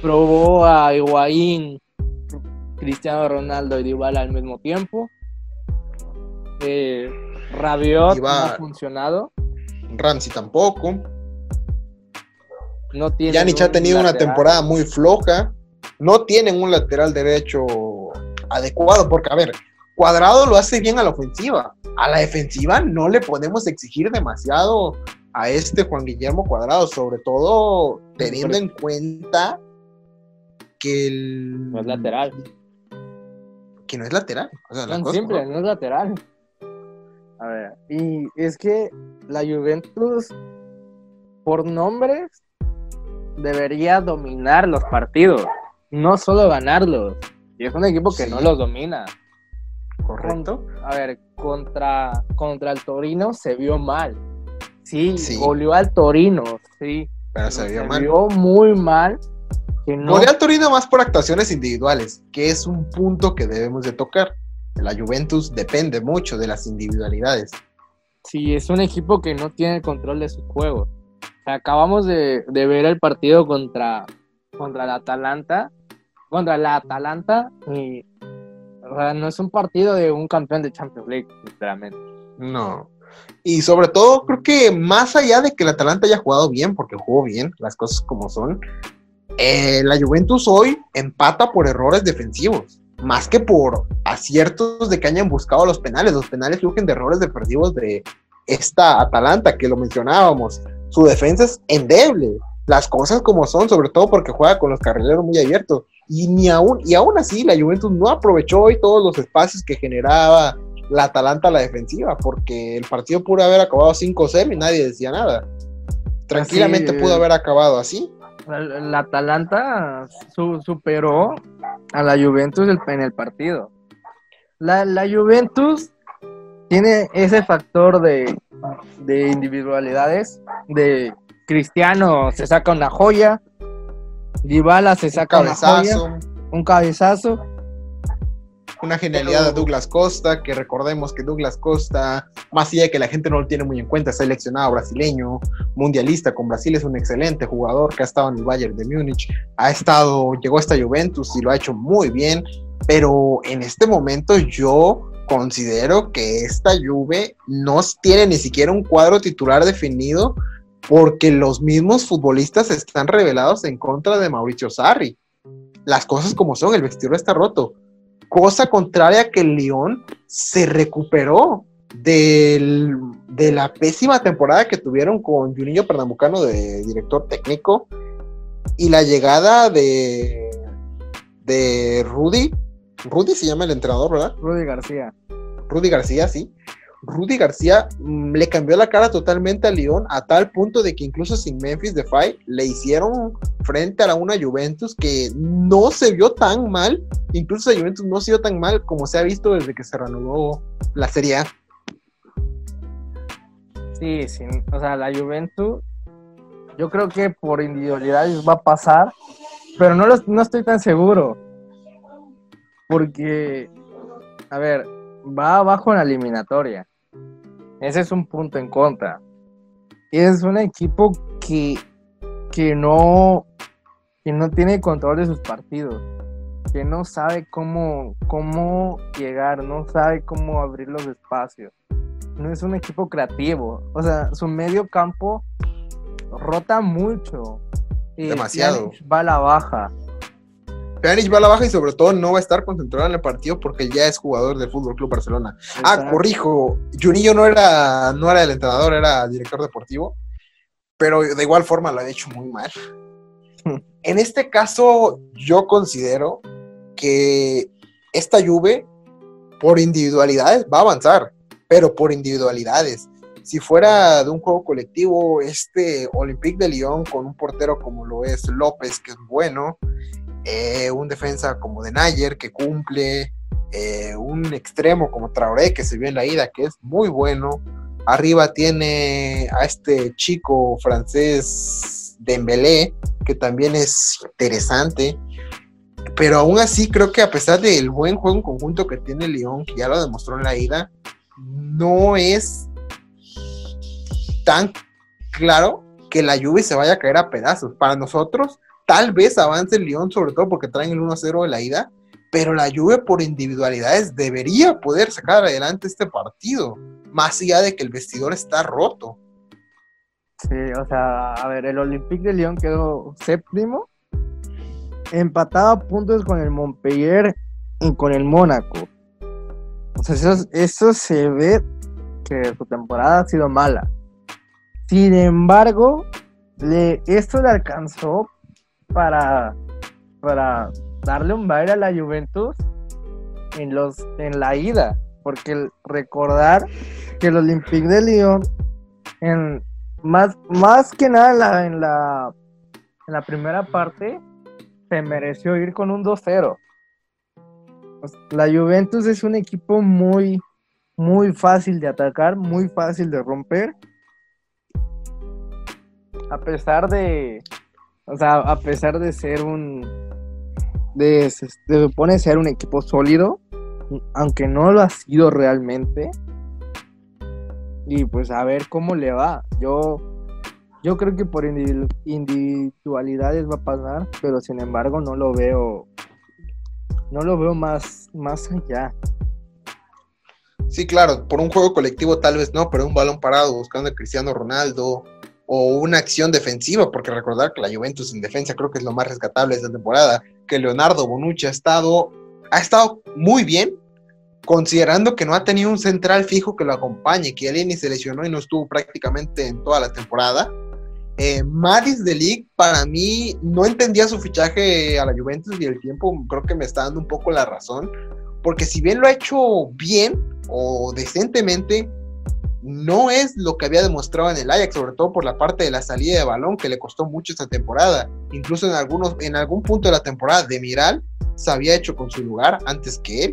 probó a Higuaín, Cristiano Ronaldo y Dybala al mismo tiempo. Eh, Rabiot no ha funcionado, Ramsey tampoco. No tiene Yanich ha tenido una temporada muy floja. No tienen un lateral derecho adecuado, porque, a ver, Cuadrado lo hace bien a la ofensiva. A la defensiva no le podemos exigir demasiado a este Juan Guillermo Cuadrado, sobre todo teniendo en cuenta que el. No es lateral. Que no es lateral. O sea, las Tan simple, como no es lateral. A ver, y es que la Juventus, por nombres, debería dominar los partidos, no solo ganarlos. Y es un equipo que Sí. no los domina. ¿Correcto? A ver, contra, contra el Torino se vio mal. Sí, Sí. goleó al Torino, sí. Pero se vio mal. vio muy mal. Que no, al Torino más por actuaciones individuales, que es un punto que debemos de tocar. La Juventus depende mucho de las individualidades. Sí, es un equipo que no tiene el control de su juego. Acabamos de, ver el partido contra, contra la Atalanta. Contra la Atalanta. Y no es un partido de un campeón de Champions League, sinceramente. No. Y sobre todo, creo que más allá de que el Atalanta haya jugado bien, porque jugó bien, las cosas como son, eh, la Juventus hoy empata por errores defensivos, más que por aciertos de que hayan buscado los penales. Los penales surgen de errores defensivos de esta Atalanta, que lo mencionábamos. Su defensa es endeble, las cosas como son, sobre todo porque juega con los carrileros muy abiertos. Y, ni aún, y aún así, la Juventus no aprovechó hoy todos los espacios que generaba la Atalanta a la defensiva, porque el partido pudo haber acabado 5-0 y nadie decía nada. Tranquilamente pudo haber acabado así. La, Atalanta superó a la Juventus en el partido. La, Juventus tiene ese factor de, de individualidades, de Cristiano se saca una joya, Dybala se saca un cabezazo, una joya, un cabezazo. Una genialidad de Douglas Costa, que recordemos que Douglas Costa, más allá de que la gente no lo tiene muy en cuenta, es seleccionado brasileño, mundialista con Brasil, es un excelente jugador que ha estado en el Bayern de Múnich, ha estado, llegó a esta Juventus y lo ha hecho muy bien, pero en este momento yo considero que esta Juve no tiene ni siquiera un cuadro titular definido porque los mismos futbolistas están revelados en contra de Mauricio Sarri. Las cosas como son, el vestidor está roto. Cosa contraria que el León se recuperó de la pésima temporada que tuvieron con Juninho Pernambucano de director técnico y la llegada de, de Rudy. Rudy se llama el entrenador, ¿verdad? Rudy García. Rudy García, sí. Rudy García mm, le cambió la cara totalmente a Lyon a tal punto de que incluso sin Memphis Depay le hicieron frente a una Juventus que no se vio tan mal, incluso la Juventus no se vio tan mal como se ha visto desde que se reanudó la Serie A. Sí, sí, o sea, la Juventus yo creo que por individualidades va a pasar, pero no, no estoy tan seguro. Porque, a ver, va abajo en la eliminatoria. Ese es un punto en contra. Y es un equipo que, que, no, que no tiene control de sus partidos, que no sabe cómo, cómo llegar, no sabe cómo abrir los espacios. No es un equipo creativo. O sea, su medio campo rota mucho. Demasiado. Va a la baja. Pjanic va a la baja y sobre todo no va a estar concentrado en el partido porque ya es jugador del Fútbol Club Barcelona. Ah, corrijo, Junillo no era, no era el entrenador, era director deportivo, pero de igual forma lo ha hecho muy mal. en este caso, yo considero que esta Juve, por individualidades, va a avanzar, pero por individualidades. Si fuera de un juego colectivo, este Olympique de Lyon con un portero como lo es López, que es bueno, eh, un defensa como de Nayer que cumple, eh, un extremo como Traoré que se vio en la ida que es muy bueno. Arriba tiene a este chico francés Dembélé que también es interesante. Pero aún así creo que a pesar del buen juego en conjunto que tiene León, que ya lo demostró en la ida, no es tan claro que la lluvia se vaya a caer a pedazos. Para nosotros, Tal vez avance el Lyon, sobre todo porque traen el 1-0 de la ida, pero la Juve por individualidades debería poder sacar adelante este partido, más allá de que el vestidor está roto. Sí, o sea, a ver, el Olympique de Lyon quedó séptimo, empatado a puntos con el Montpellier y con el Mónaco. O sea, eso, se ve que su temporada ha sido mala. Sin embargo, esto le alcanzó para, para darle un baile a la Juventus en, los, en la ida. Porque recordar que el Olympique de Lyon, en, más, más que nada en la, en la, primera parte, se mereció ir con un 2-0. Pues, la Juventus es un equipo muy, muy fácil de atacar, muy fácil de romper. A pesar de, o sea, a pesar de ser un. Se supone ser un equipo sólido, aunque no lo ha sido realmente. Y pues a ver cómo le va. Yo, yo creo que por individualidades va a pasar, pero sin embargo no lo veo. No lo veo más, más allá. Sí, claro, por un juego colectivo tal vez no, pero un balón parado buscando a Cristiano Ronaldo o una acción defensiva, porque recordar que la Juventus en defensa creo que es lo más rescatable de esta temporada, que Leonardo Bonucci ha estado, ha estado muy bien, considerando que no ha tenido un central fijo que lo acompañe, que Eleni se lesionó y no estuvo prácticamente en toda la temporada. Eh, Madis de League, para mí, no entendía su fichaje a la Juventus y el tiempo creo que me está dando un poco la razón, porque si bien lo ha hecho bien o decentemente, no es lo que había demostrado en el Ajax, sobre todo por la parte de la salida de balón que le costó mucho esta temporada. Incluso en, algunos, en algún punto de la temporada de Miral se había hecho con su lugar antes que él.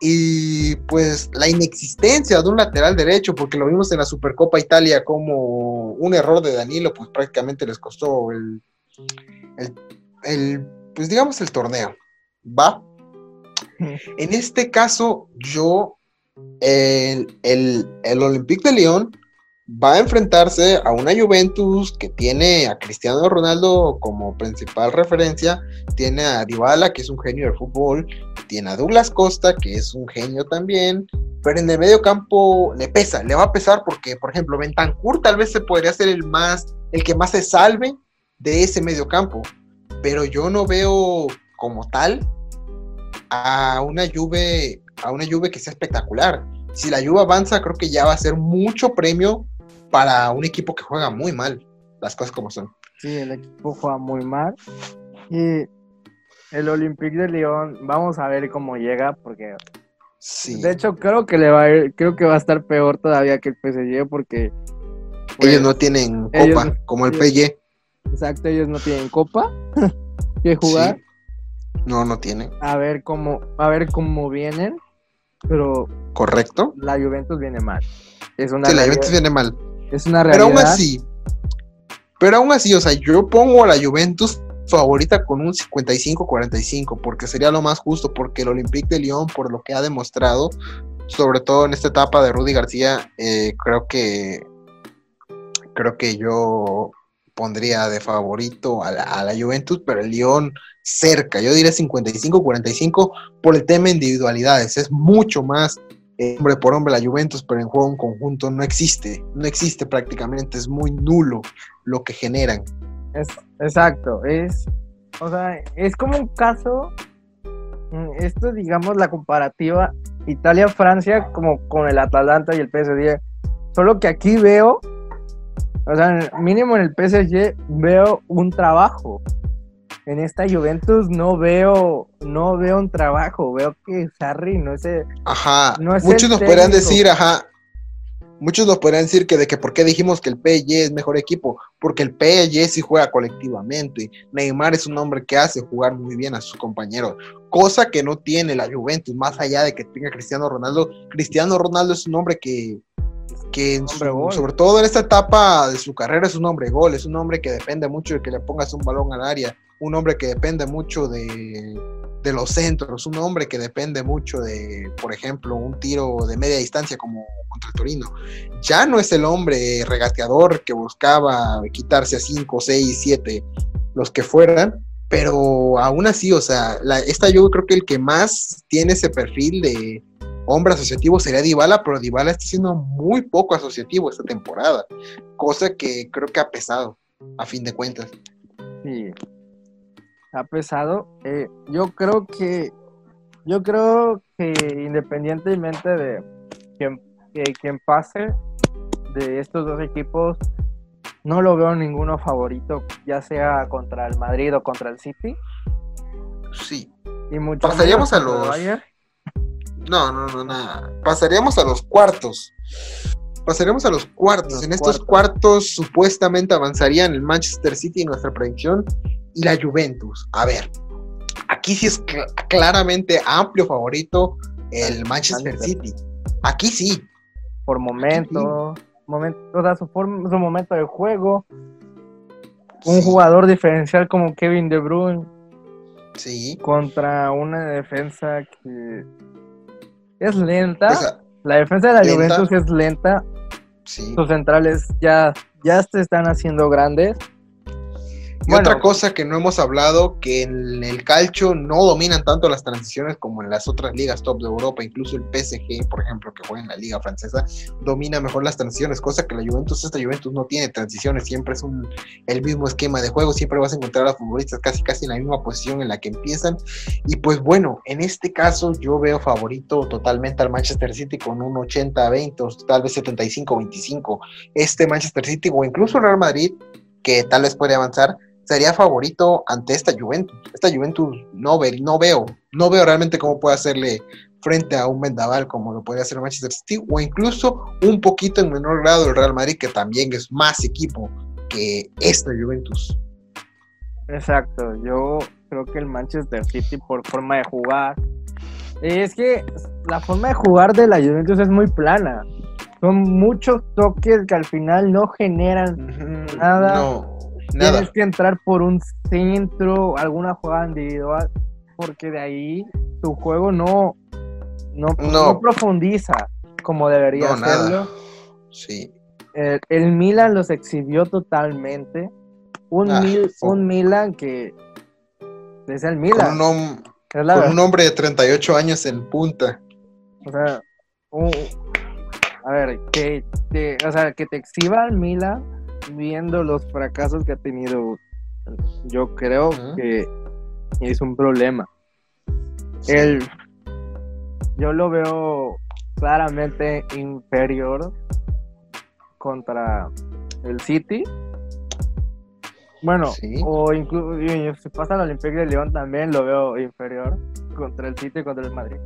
Y pues la inexistencia de un lateral derecho, porque lo vimos en la Supercopa Italia como un error de Danilo, pues prácticamente les costó el, el, pues digamos el torneo. ¿Va? En este caso, yo, el, el, el Olympique de Lyon va a enfrentarse a una Juventus que tiene a Cristiano Ronaldo como principal referencia, tiene a Dybala, que es un genio del fútbol, tiene a Douglas Costa, que es un genio también, pero en el medio campo le pesa, le va a pesar porque, por ejemplo, Bentancur tal vez se podría ser el más, el que más se salve de ese medio campo, pero yo no veo como tal a una Juve, a una Juve que sea espectacular. Si la Juve avanza, creo que ya va a ser mucho premio para un equipo que juega muy mal, las cosas como son. Sí, el equipo juega muy mal. Y el Olympique de Lyon, vamos a ver cómo llega, porque sí. de hecho creo que le va a ir, creo que va a estar peor todavía que el PSG, porque ellos no tienen copa, como el PSG. Exacto, ellos no tienen copa que jugar. No, no tienen. A ver cómo, a ver cómo vienen, pero correcto. La Juventus viene mal. Es una sí, la Juventus viene mal. Es una realidad. Pero aún así, pero aún así, o sea, yo pongo a la Juventus favorita con un 55-45, porque sería lo más justo, porque el Olympique de Lyon, por lo que ha demostrado, sobre todo en esta etapa de Rudy García, eh, creo que creo que yo pondría de favorito a la, Juventus, pero el Lyon cerca, yo diría 55-45 por el tema de individualidades, es mucho más eh, hombre por hombre la Juventus, pero en juego en conjunto no existe, no existe prácticamente, es muy nulo lo que generan. Es, exacto, es, o sea, es como un caso, mm, esto digamos la comparativa Italia-Francia como con el Atalanta y el PSG, solo que aquí veo, o sea, mínimo en el PSG veo un trabajo, en esta Juventus no veo no veo un trabajo, veo que Sarri no es Ajá, muchos nos podrían decir, ajá, muchos nos podrían decir que de que por qué dijimos que el PSG es mejor equipo, porque el PSG sí juega colectivamente. Neymar es un hombre que hace jugar muy bien a sus compañeros, cosa que no tiene la Juventus, más allá de que tenga Cristiano Ronaldo. Cristiano Ronaldo es un hombre que que sobre todo en esta etapa de su carrera es un hombre gol, es un hombre que depende mucho de que le pongas un balón al área, un hombre que depende mucho de, de los centros, un hombre que depende mucho de, por ejemplo, un tiro de media distancia como contra el Torino. Ya no es el hombre regateador que buscaba quitarse a 5, 6, 7, los que fueran, pero aún así, o sea, esta yo creo que el que más tiene ese perfil de hombre asociativo sería Dybala, pero Dybala está siendo muy poco asociativo esta temporada, cosa que creo que ha pesado, a fin de cuentas. Sí, ha pesado. Eh, yo creo que, yo creo que independientemente de quien, quien pase de estos dos equipos, no lo veo ninguno favorito, ya sea contra el Madrid o contra el City. Sí. Y mucho Pasaríamos a los. No, no, no, nada. Pasaríamos a los cuartos. Pasaríamos a los cuartos. en estos cuartos. supuestamente avanzarían el Manchester City en nuestra predicción y la Juventus. A ver, aquí sí es claramente amplio favorito el Manchester City. Aquí sí. Por momento, momento o sea, su, forma, su momento de juego. Un jugador diferencial como Kevin De Bruyne. Sí. Contra una defensa que es lenta. La defensa de la Juventus es lenta. Sí. Sus centrales ya, ya se están haciendo grandes. Y Bueno. otra cosa que no hemos hablado, que en el calcio no dominan tanto las transiciones como en las otras ligas top de Europa, incluso el PSG, por ejemplo, que juega en la liga francesa, domina mejor las transiciones, cosa que la Juventus, esta Juventus no tiene transiciones, siempre es un, el mismo esquema de juego, siempre vas a encontrar a futbolistas casi casi en la misma posición en la que empiezan. Y pues bueno, en este caso yo veo favorito totalmente al Manchester City con un 80-20 o tal vez 75-25. Este Manchester City o incluso el Real Madrid, que tal vez puede avanzar, sería favorito ante esta Juventus. Esta Juventus no, ve, no veo, no veo realmente cómo puede hacerle frente a un vendaval como lo puede hacer el Manchester City o incluso un poquito en menor grado el Real Madrid que también es más equipo que esta Juventus. Exacto, yo creo que el Manchester City por forma de jugar. Es que la forma de jugar de la Juventus es muy plana. Son muchos toques que al final no generan Nada. No, nada. Tienes que entrar por un centro, alguna jugada individual, porque de ahí tu juego no, no, No. no profundiza como debería No, nada. hacerlo. Sí. El, el Milan los exhibió totalmente. Un, Ah, Mil- fue- un Milan que es el Con Milan. un, hom- es la con un hombre de 38 años en punta. O sea, un- a ver, que te, o sea, que te exhiba el Milan viendo los fracasos que ha tenido. Yo creo que es un problema. Sí. Yo lo veo claramente inferior contra el City. Bueno, Sí. o incluso si pasa al Olympique de León también lo veo inferior contra el City y contra el Madrid.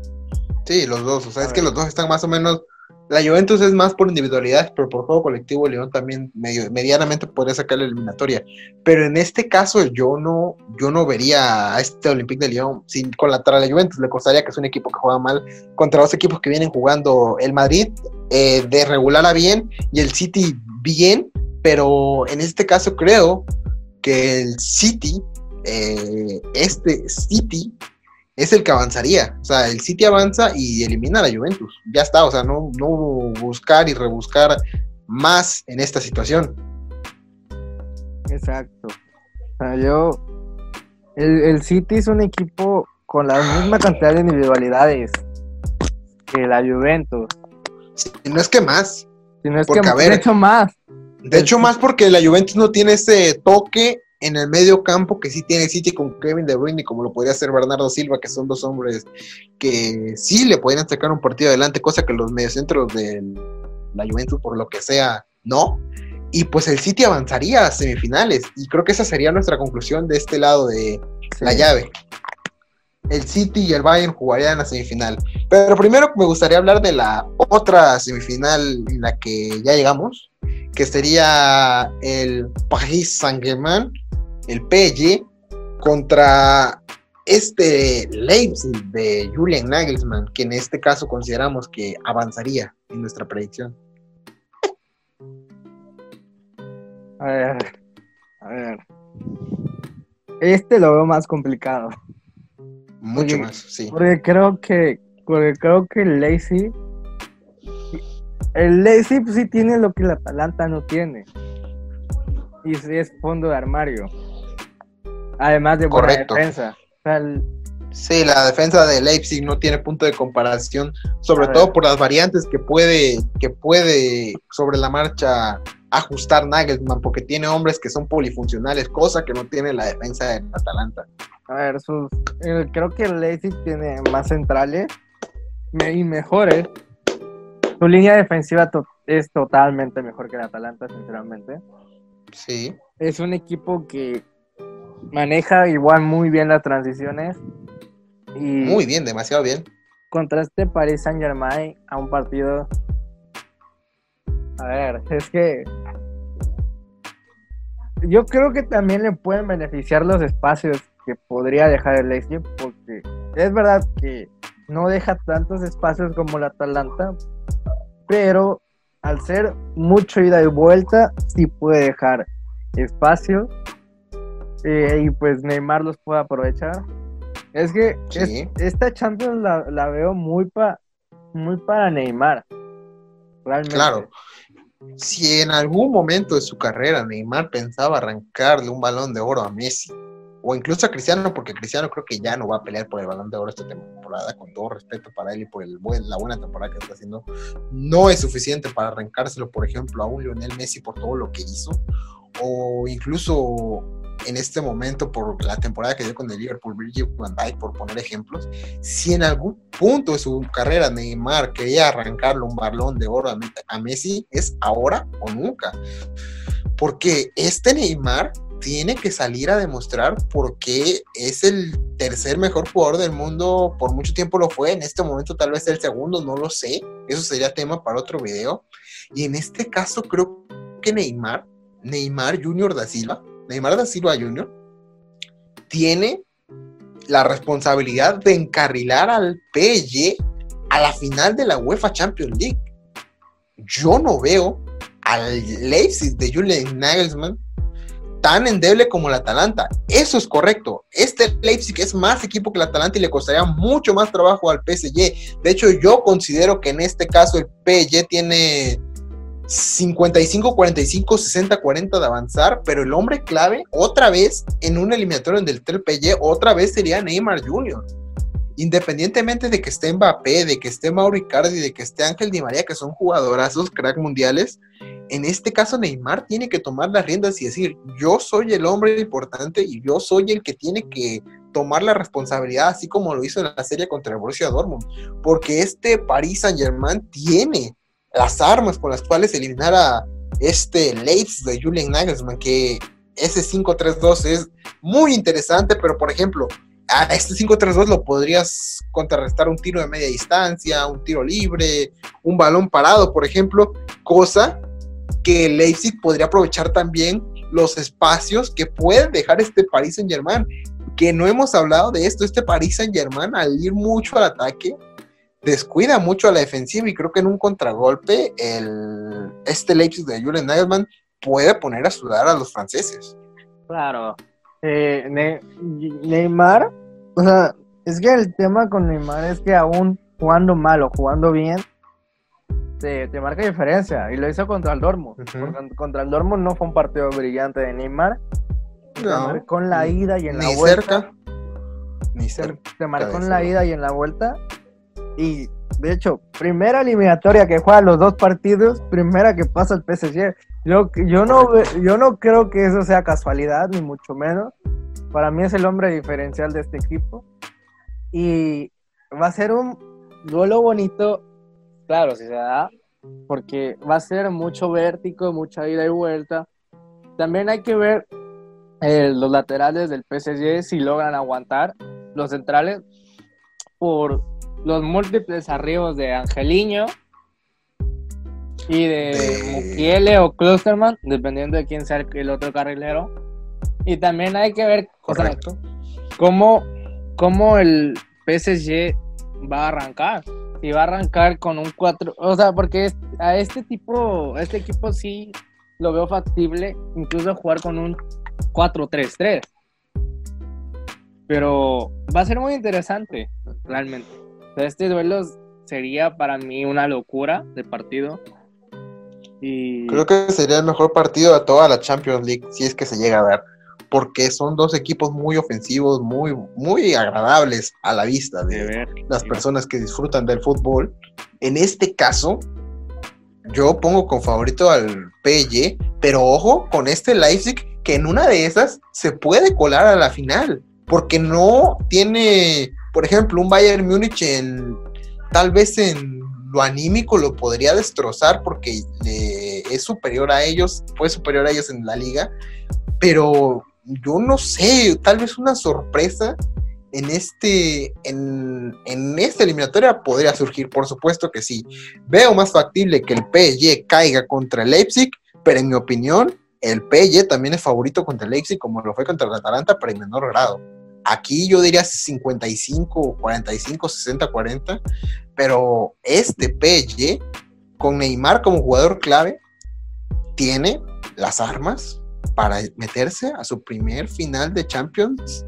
Sí, los dos. O sea, A es que los dos están más o menos. La Juventus es más por individualidad, pero por juego colectivo, León también medio, medianamente podría sacar la eliminatoria. Pero en este caso, yo no, yo no vería a este Olympique de León sin con la a la Juventus. Le costaría que es un equipo que juega mal contra dos equipos que vienen jugando el Madrid eh, de regular a bien y el City bien. Pero en este caso, creo que el City, eh, este City, es el que avanzaría. O sea, el City avanza y elimina a la Juventus. Ya está, o sea, no, no buscar y rebuscar más en esta situación. Exacto. O sea, yo. El, el City es un equipo con la misma cantidad de individualidades que la Juventus. Si no es que más. Si no es Porque, que a ver, de hecho más. De hecho, más porque la Juventus no tiene ese toque en el medio campo que sí tiene City con Kevin De Bruyne, como lo podría hacer Bernardo Silva, que son dos hombres que sí le podrían sacar un partido adelante, cosa que los mediocentros de la Juventus, por lo que sea, no. Y pues el City avanzaría a semifinales. Y creo que esa sería nuestra conclusión de este lado de la Sí. llave. El City y el Bayern jugarían la semifinal. Pero primero me gustaría hablar de la otra semifinal en la que ya llegamos, que sería el Paris Saint-Germain, el PSG, contra este Leipzig de Julian Nagelsmann, que en este caso consideramos que avanzaría en nuestra predicción. A ver. A ver. Este lo veo más complicado. Mucho más, sí. Porque creo que. Porque creo que el Lazy. El Lazy pues, sí tiene lo que la Atalanta no tiene. Y sí es fondo de armario. Además de buena Correcto. defensa. O sea, el- Sí, la defensa de Leipzig no tiene punto de comparación, sobre todo por las variantes que puede, que puede sobre la marcha ajustar Nagelsmann, porque tiene hombres que son polifuncionales, cosa que no tiene la defensa de Atalanta. A ver, sus, creo que el Leipzig tiene más centrales y mejores. Su línea defensiva to- es totalmente mejor que el Atalanta, sinceramente. Sí, Es un equipo que maneja igual muy bien las transiciones. Y muy bien, demasiado bien. contra este Paris Saint Germain a un partido. A ver, es que. Yo creo que también le pueden beneficiar los espacios que podría dejar el Leipzig, porque es verdad que no deja tantos espacios como la Atalanta, pero al ser mucho ida y vuelta, sí puede dejar espacio eh, y pues Neymar los puede aprovechar. Es que es- esta Champions la, la veo muy, pa, muy para Neymar. Realmente. Claro. si en algún momento de su carrera Neymar pensaba arrancarle un balón de oro a Messi, o incluso a Cristiano, porque Cristiano creo que ya no va a pelear por el balón de oro esta temporada, con todo respeto para él y por el buen, la buena temporada que está haciendo, no es suficiente para arrancárselo, por ejemplo, a un Lionel Messi por todo lo que hizo, o incluso en este momento por la temporada que dio con el Liverpool, Virgil van Dijk, por poner ejemplos, si en algún punto de su carrera Neymar quería arrancarle un balón de oro a Messi, es ahora o nunca. Porque este Neymar tiene que salir a demostrar por qué es el tercer mejor jugador del mundo, por mucho tiempo lo fue, en este momento tal vez el segundo, no lo sé, eso sería tema para otro video. Y en este caso creo que Neymar, Neymar Junior da Silva, Neymar da Silva Jr. tiene la responsabilidad de encarrilar al PSG a la final de la UEFA Champions League. Yo no veo al Leipzig de Julian Nagelsmann tan endeble como el Atalanta. Eso es correcto. Este Leipzig es más equipo que el Atalanta y le costaría mucho más trabajo al PSG. De hecho, yo considero que en este caso el PSG tiene 55, 45, 60, 40 de avanzar, pero el hombre clave, otra vez, en un eliminatorio del PSG, otra vez sería Neymar Jr. Independientemente de que esté Mbappé, de que esté Mauro Icardi, de que esté Ángel Di María, que son jugadorazos, crack mundiales, en este caso Neymar tiene que tomar las riendas y decir, yo soy el hombre importante y yo soy el que tiene que tomar la responsabilidad, así como lo hizo en la serie contra el Borussia Dortmund, porque este Paris Saint Germain tiene las armas con las cuales eliminar a este Leeds de Julian Nagelsmann, que ese 5-3-2 es muy interesante, pero por ejemplo, a este 5-3-2 lo podrías contrarrestar un tiro de media distancia, un tiro libre, un balón parado, por ejemplo, cosa que Leipzig podría aprovechar también los espacios que puede dejar este Paris Saint Germain, que no hemos hablado de esto, este Paris Saint Germain al ir mucho al ataque, descuida mucho a la defensiva y creo que en un contragolpe el, este Leipzig de Julian Nagelsmann puede poner a sudar a los franceses. Claro. Eh, Neymar, o sea, es que el tema con Neymar es que aún jugando mal o jugando bien, te, marca diferencia. Y lo hizo contra el Dortmund. Contra el Dortmund no fue un partido brillante de Neymar. No, con la ida y en la vuelta. Cerca, ni cerca. Te marcó en la ida y en la vuelta. Y de hecho, primera eliminatoria que juega los dos partidos, primera que pasa el PSG. Yo, yo, no, yo no creo que eso sea casualidad, ni mucho menos. Para mí es el hombre diferencial de este equipo. Y va a ser un duelo bonito, claro, si se da, porque va a ser mucho vértigo, mucha ida y vuelta. También hay que ver eh, los laterales del PSG si logran aguantar, los centrales, por los múltiples arribos de Angeliño y de, Mukiele o Klosterman, dependiendo de quién sea el, otro carrilero. Y también hay que ver cómo, cómo el PSG va a arrancar. Y va a arrancar con un 4, o sea, porque a este tipo, a este equipo sí lo veo factible, incluso jugar con un 4-3-3. Pero va a ser muy interesante, realmente. Este duelo sería para mí una locura de partido. Y... Creo que sería el mejor partido de toda la Champions League, si es que se llega a ver. Porque son dos equipos muy ofensivos, muy, muy agradables a la vista de, las personas que disfrutan del fútbol. En este caso, yo pongo con favorito al PSG, pero ojo con este Leipzig que en una de esas se puede colar a la final, porque no tiene por ejemplo, un Bayern Múnich en tal vez en lo anímico lo podría destrozar porque es superior a ellos, fue superior a ellos en la liga, pero yo no sé, tal vez una sorpresa en este en, en esta eliminatoria podría surgir, por supuesto que sí. Veo más factible que el PSG caiga contra el Leipzig, pero en mi opinión, el PSG también es favorito contra el Leipzig como lo fue contra el Atalanta, pero en menor grado. Aquí yo diría 55, 45, 60, 40, pero este PSG, con Neymar como jugador clave, tiene las armas para meterse a su primer final de Champions.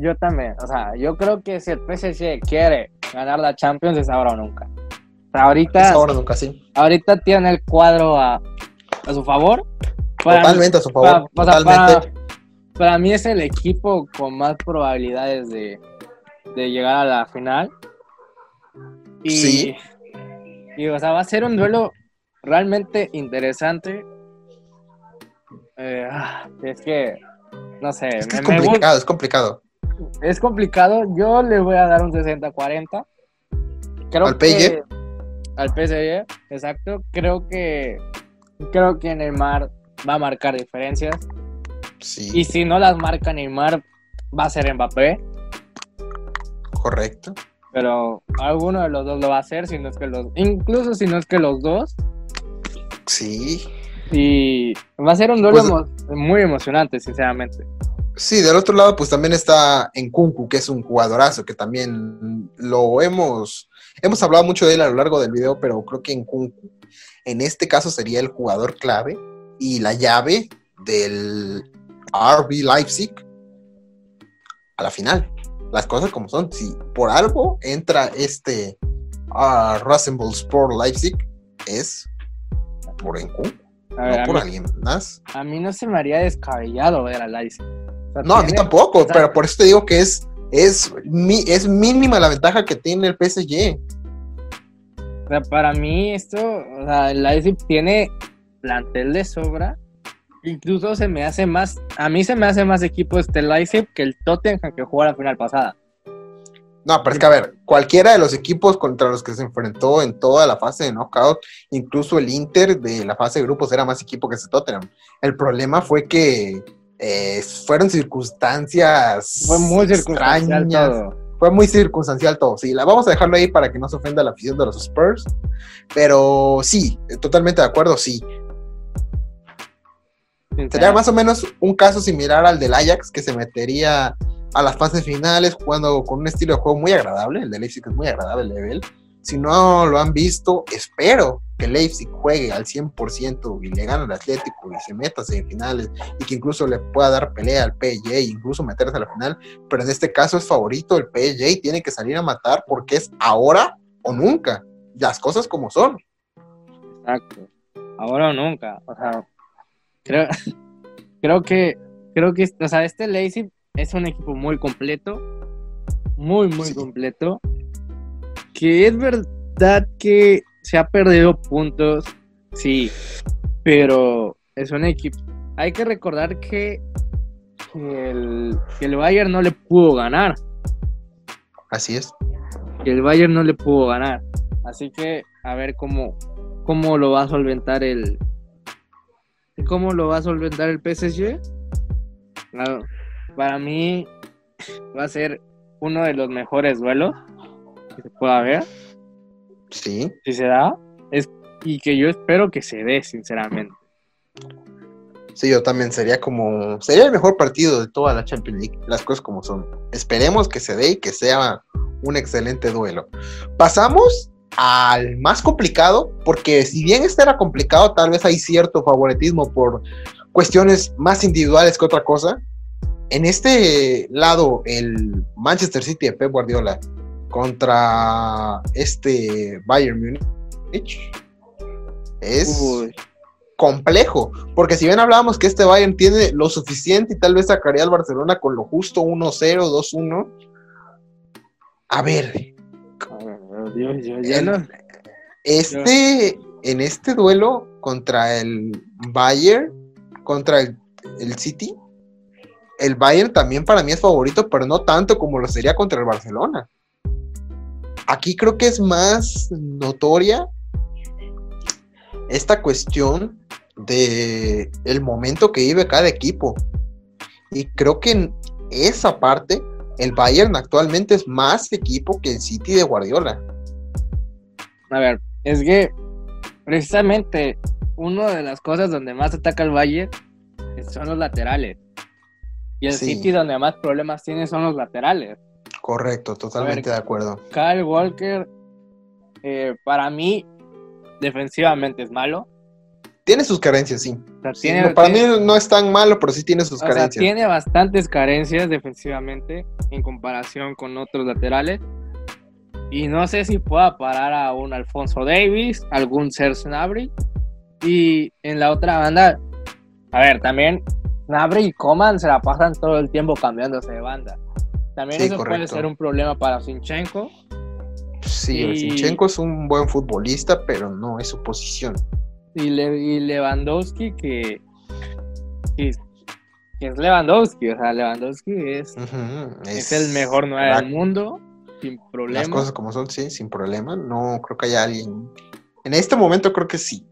Yo, también, o sea, yo creo que si el PSG quiere ganar la Champions es ahora o nunca. sea, ahorita, Es ahora nunca sí. ahorita tiene el cuadro a, a su favor. Para- Totalmente a su favor. para- o sea, totalmente. para- para mí es el equipo con más probabilidades de, de llegar a la final. Y, Sí. y, o sea, va a ser un duelo realmente interesante. Eh, ah, es que, no sé, Es que es me- me gusta- complicado, es complicado. es complicado. Yo le voy a dar un 60-40. Creo ¿Al que- PSG? Al PSG, exacto. Creo que creo que Neymar va a marcar diferencias. Sí, Y si no las marca Neymar, va a ser Mbappé. correcto. Pero alguno de los dos lo va a hacer, si no es que los, incluso si no es que los dos. Sí. Y va a ser un duelo Pues- emo- muy emocionante, sinceramente. Sí, del otro lado, pues también está Nkunku, que es un jugadorazo, que también lo hemos, hemos hablado mucho de él a lo largo del video, pero creo que Nkunku en este caso sería el jugador clave y la llave del RB Leipzig a la final. Las cosas como son. Si por algo entra este uh, Rasenball Sport Leipzig, es por Nkunku, A, ver, no por mí, alguien más. a mí no se me haría descabellado ver a. O sea, No, a mí tampoco, o sea- pero por eso te digo que es, es, mi- es mínima la ventaja que tiene el PSG. O sea, para mí esto, o sea, el Leipzig tiene plantel de sobra. Incluso se me hace más, a mí se me hace más equipo este Leipzig que el Tottenham que jugó la final pasada. No, pero es que a ver, cualquiera de los equipos contra los que se enfrentó en toda la fase de knockout, incluso el Inter de la fase de grupos era más equipo que ese Tottenham. El problema fue que eh, fueron circunstancias Fue muy circunstancial extrañas. todo. Fue muy circunstancial todo. Sí, la vamos a dejarlo ahí para que no se ofenda la afición de los Spurs. Pero sí, totalmente de acuerdo, sí. Sería más o menos un caso similar al del Ajax, que se metería a las fases finales jugando con un estilo de juego muy agradable. El de Leipzig es muy agradable, el de él. Si no lo han visto, espero que Leipzig juegue al 100% y le gane al Atlético y se meta a semifinales y que incluso le pueda dar pelea al PSG e incluso meterse a la final. Pero en este caso es favorito el PSG y tiene que salir a matar porque es ahora o nunca. Las cosas como son. Exacto. Ahora o nunca. O sea, creo, creo que, creo que, o sea, este Leipzig es un equipo muy completo, muy, muy Sí. completo. Que es verdad que se ha perdido puntos, sí, pero es un equipo. Hay que recordar que el, que el Bayern no le pudo ganar. Así es. que el Bayern no le pudo ganar. Así que a ver cómo, cómo lo va a solventar el cómo lo va a solventar el PSG. Claro, para mí va a ser uno de los mejores duelos que se pueda ver, Sí. si se da, es, y que yo espero que se dé, sinceramente. Sí, yo también sería como. Sería el mejor partido de toda la Champions League, las cosas como son. Esperemos que se dé y que sea un excelente duelo. Pasamos al más complicado, porque si bien este era complicado, tal vez hay cierto favoritismo por cuestiones más individuales que otra cosa. En este lado, el Manchester City de Pep Guardiola contra este Bayern Múnich es Uy, complejo, porque si bien hablábamos que este Bayern tiene lo suficiente y tal vez sacaría al Barcelona con lo justo 1-0, 2-1. A ver, a ver, Dios, yo ya El- no- este en este duelo contra el Bayern, contra el, el City, el Bayern también para mí es favorito, pero no tanto como lo sería contra el Barcelona. Aquí creo que es más notoria esta cuestión de el momento que vive cada equipo. Y creo que en esa parte el Bayern actualmente es más equipo que el City de Guardiola. A ver, es que precisamente una de las cosas donde más ataca el Bayern son los laterales. Y el Sí. City donde más problemas tiene son los laterales. Correcto, totalmente ver, de acuerdo. Kyle Walker, eh, para mí, defensivamente es malo. Tiene sus carencias, sí. O sea, Sí, tiene, no, para tiene- mí no es tan malo, pero sí tiene sus sea, carencias. tiene bastantes carencias defensivamente en comparación con otros laterales. Y no sé si pueda parar a un Alfonso Davis, algún Serge Gnabry. Y en la otra banda, a ver, también Gnabry y Coman se la pasan todo el tiempo cambiándose de banda. También Sí, eso puede ser un problema para Sinchenko. Sí, Y- Zinchenko es un buen futbolista, pero no es su posición. Y, Le- y Lewandowski, que, que, que es Lewandowski. O sea, Lewandowski es, es, el mejor 9 la- del mundo, sin Las problema. cosas como son, sí, sin problema. No creo que haya alguien. En este momento creo que sí.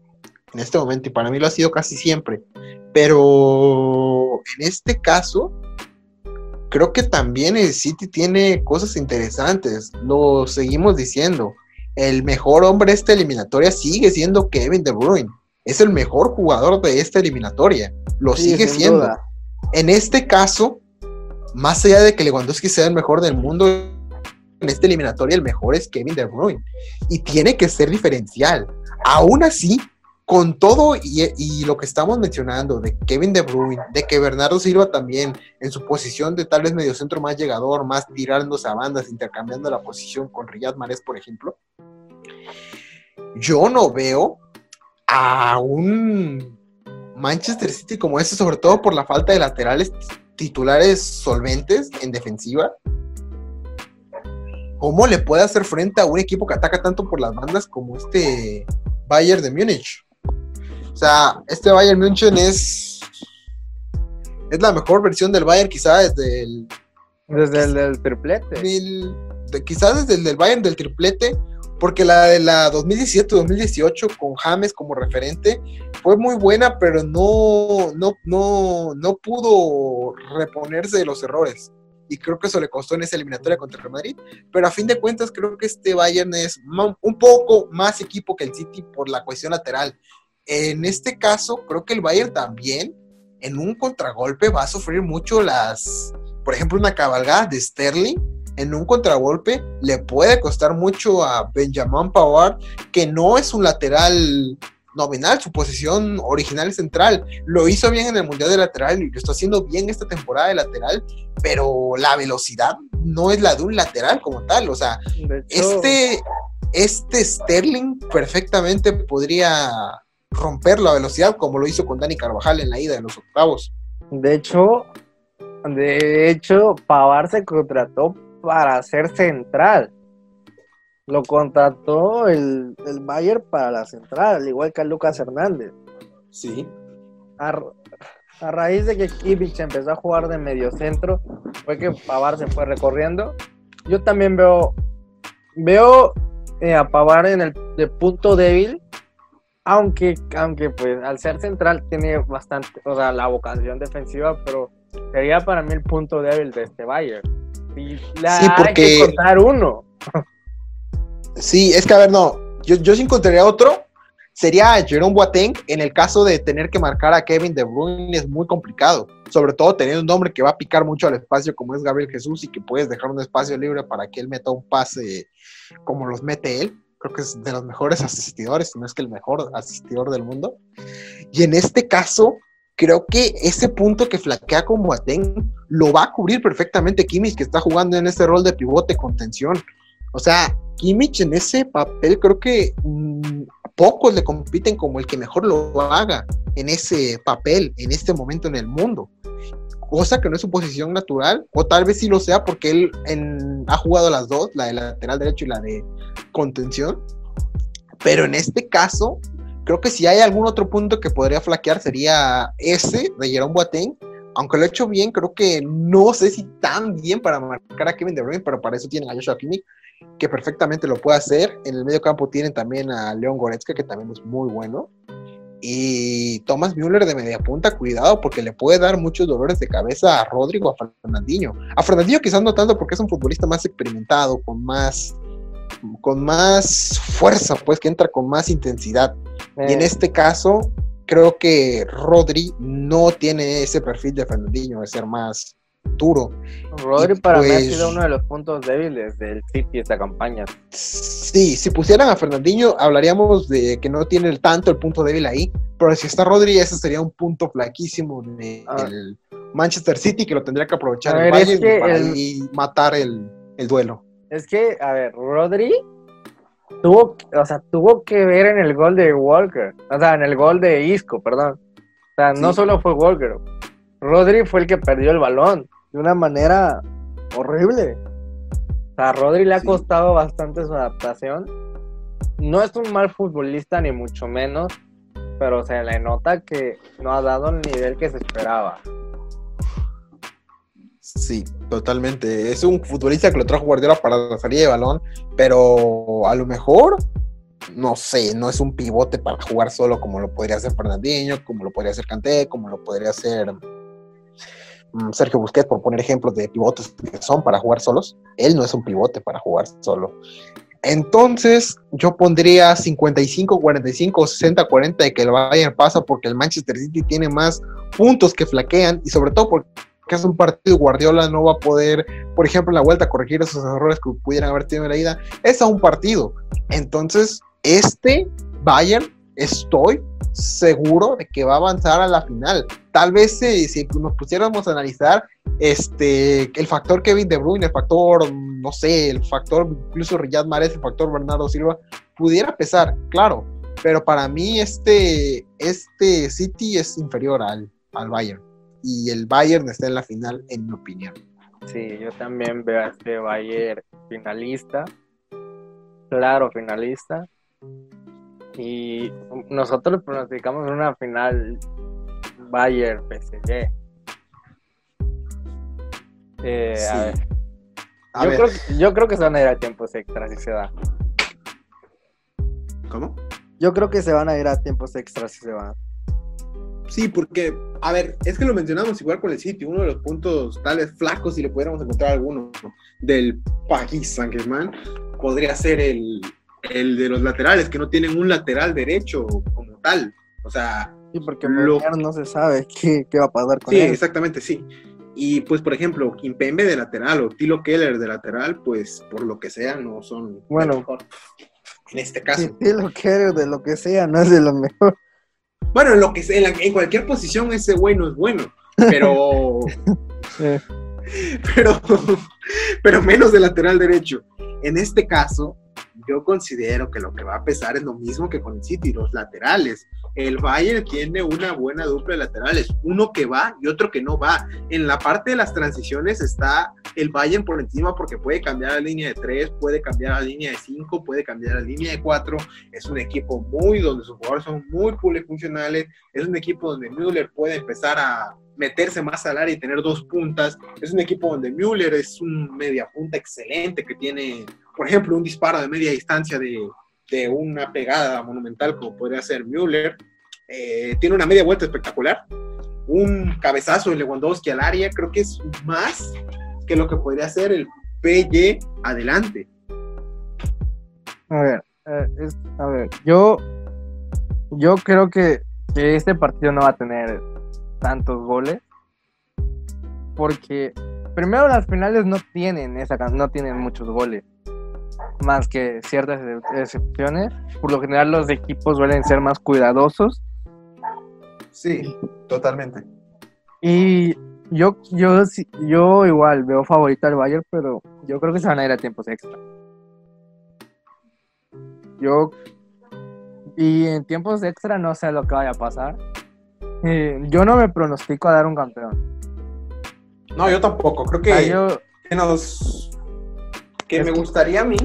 En este momento, y para mí lo ha sido casi siempre. Pero en este caso, creo que también el City tiene cosas interesantes. Lo seguimos diciendo. El mejor hombre de esta eliminatoria sigue siendo Kevin De Bruyne. Es el mejor jugador de esta eliminatoria. Lo Sí, sigue siendo. duda. En este caso, más allá de que Lewandowski sea el mejor del mundo, en esta eliminatoria el mejor es Kevin De Bruyne. Y tiene que ser diferencial. Aún así, con todo y, lo que estamos mencionando de Kevin De Bruyne, de que Bernardo Silva también en su posición de tal vez mediocentro más llegador, más tirándose a bandas, intercambiando la posición con Riyad Mahrez, por ejemplo, yo no veo a un Manchester City como ese, sobre todo por la falta de laterales titulares solventes en defensiva. ¿Cómo le puede hacer frente a un equipo que ataca tanto por las bandas como este Bayern de Múnich? O sea, este Bayern München es es la mejor versión del Bayern quizá desde el Desde el del triplete. de- quizás desde el del Bayern del triplete, porque la de la 2017-2018 con James como referente fue muy buena, pero no, no, no, no pudo reponerse de los errores. Y creo que eso le costó en esa eliminatoria contra el Madrid. Pero a fin de cuentas, creo que este Bayern es un poco más equipo que el City por la cuestión lateral. En este caso, creo que el Bayern también, en un contragolpe, va a sufrir mucho las, por ejemplo, una cabalgada de Sterling en un contragolpe le puede costar mucho a Benjamin Pavard, que no es un lateral nominal, su posición original es central. Lo hizo bien en el Mundial de Lateral y lo está haciendo bien esta temporada de lateral, pero la velocidad no es la de un lateral como tal. O sea, este, este Sterling perfectamente podría romper la velocidad como lo hizo con Dani Carvajal en la ida de los octavos. de hecho, de hecho, Pavar se contrató para ser central. Lo contrató el, el Bayern para la central, al igual que a Lucas Hernández. Sí. A, a raíz de que Kimmich empezó a jugar de medio centro, fue que Pavar se fue recorriendo. Yo también veo, veo eh, a Pavar en el de punto débil, aunque, aunque pues al ser central tiene bastante, o sea, la vocación defensiva, pero sería para mí el punto débil de este Bayern. Y la, Sí, hay porque- que cortar uno. Sí, es que a ver, no, yo, yo sí encontraría otro, sería Jerome Boateng, en el caso de tener que marcar a Kevin De Bruyne es muy complicado, sobre todo teniendo un hombre que va a picar mucho al espacio como es Gabriel Jesús y que puedes dejar un espacio libre para que él meta un pase como los mete él, creo que es de los mejores asistidores, si no es que el mejor asistidor del mundo, y en este caso... Creo que ese punto que flaquea con Boateng lo va a cubrir perfectamente Kimmich, que está jugando en ese rol de pivote contención. O sea, Kimmich en ese papel creo que mm, pocos le compiten como el que mejor lo haga en ese papel, en este momento en el mundo. Cosa que no es su posición natural, o tal vez sí lo sea porque él en- ha jugado las dos, la de lateral derecho y la de contención. Pero en este caso, creo que si hay algún otro punto que podría flaquear sería ese de Jerome Boateng. Aunque lo ha hecho bien, creo que no sé si tan bien para marcar a Kevin De Bruyne, pero para eso tienen a Joshua Kimmich que perfectamente lo puede hacer. En el medio campo tienen también a León Goretzka, que también es muy bueno. Y Thomas Müller de media punta, cuidado, porque le puede dar muchos dolores de cabeza a Rodrigo, a Fernandinho. A Fernandinho quizás no tanto porque es un futbolista más experimentado, con más, con más fuerza, pues que entra con más intensidad. Y en Eh, este caso, creo que Rodri no tiene ese perfil de Fernandinho, de ser más duro. Rodri y para mí ha pues- sido uno de los puntos débiles del City esta campaña. Sí, si pusieran a Fernandinho, hablaríamos de que no tiene el- tanto el punto débil ahí, pero si está Rodri, ese sería un punto flaquísimo del Ah. Manchester City que lo tendría que aprovechar el es que para el- ahí matar el, el duelo. Es que, a ver, Rodri tuvo, o sea, tuvo que ver en el gol de Walker, o sea, en el gol de Isco, perdón. O sea, no Sí. solo fue Walker, Rodri fue el que perdió el balón de una manera horrible. O sea, a Rodri le ha Sí. costado bastante su adaptación. No es un mal futbolista, ni mucho menos, pero se le nota que no ha dado el nivel que se esperaba. Sí, totalmente. Es un futbolista que lo trajo Guardiola para la salida de balón, pero a lo mejor, no sé, no es un pivote para jugar solo como lo podría hacer Fernandinho, como lo podría hacer Kanté, como lo podría hacer Sergio Busquets, por poner ejemplos de pivotes que son para jugar solos. Él no es un pivote para jugar solo. Entonces, yo pondría 55-45 o 60-40 de que el Bayern pasa porque el Manchester City tiene más puntos que flaquean y sobre todo porque es un partido Guardiola no va a poder, por ejemplo, en la vuelta corregir esos errores que pudieran haber tenido en la ida. Es a un partido. Entonces, este Bayern, estoy seguro de que va a avanzar a la final. Tal vez si nos pusiéramos a analizar este, el factor Kevin De Bruyne, el factor, no sé, el factor incluso Riyad Mahrez, el factor Bernardo Silva, pudiera pesar, claro. Pero para mí este, este City es inferior al, al Bayern. Y el Bayern está en la final, en mi opinión. Sí, yo también veo a este Bayern finalista, claro finalista, y nosotros pronosticamos una final Bayern PSG. Eh, Sí. a ver, A yo, ver, Creo, que- yo creo que se van a ir a tiempos extras si se da. ¿Cómo? Yo creo que se van a ir a tiempos extras si se van. Sí, porque, a ver, es que lo mencionamos igual con el City, uno de los puntos tales flacos, si le pudiéramos encontrar alguno, del Paris Saint-Germain, podría ser el, el de los laterales, que no tienen un lateral derecho como tal. O sea, Sí, porque Lo- no se sabe qué, qué va a pasar con sí, él. exactamente, sí. Y pues, por ejemplo, Kimpembe de lateral o Tilo Keller de lateral, pues, por lo que sea, no son Bueno. mejor. En este caso. Si sí, lo quiere de lo que sea, no es de lo mejor. Bueno, en lo que sea, en, la- en cualquier posición ese güey no es bueno, pero, Eh, pero, pero menos de lateral derecho. En este caso, yo considero que lo que va a pesar es lo mismo que con el City, los laterales. El Bayern tiene una buena dupla de laterales, uno que va y otro que no va. En la parte de las transiciones está el Bayern por encima porque puede cambiar a línea de 3, puede cambiar a línea de 5, puede cambiar a línea de 4. Es un equipo muy donde sus jugadores son muy polifuncionales. Es un equipo donde Müller puede empezar a meterse más al área y tener dos puntas. Es un equipo donde Müller es un media punta excelente que tiene, por ejemplo, un disparo de media distancia de, de una pegada monumental como podría ser Müller. Eh, tiene una media vuelta espectacular. Un cabezazo de Lewandowski al área. Creo que es más que lo que podría ser el PY adelante. A ver, eh, a ver, yo, yo creo que, que este partido no va a tener tantos goles. Porque primero las finales no tienen esa no tienen muchos goles. Más que ciertas ex- excepciones. Por lo general los equipos suelen ser más cuidadosos. Sí, totalmente. Y yo, yo, yo igual veo favorito al Bayern, pero yo creo que se van a ir a tiempos extra. Yo y en tiempos extra no sé lo que vaya a pasar. Eh, yo no me pronostico a dar un campeón. No, yo tampoco. Creo O sea, que, yo, que nos. Que me gustaría a mí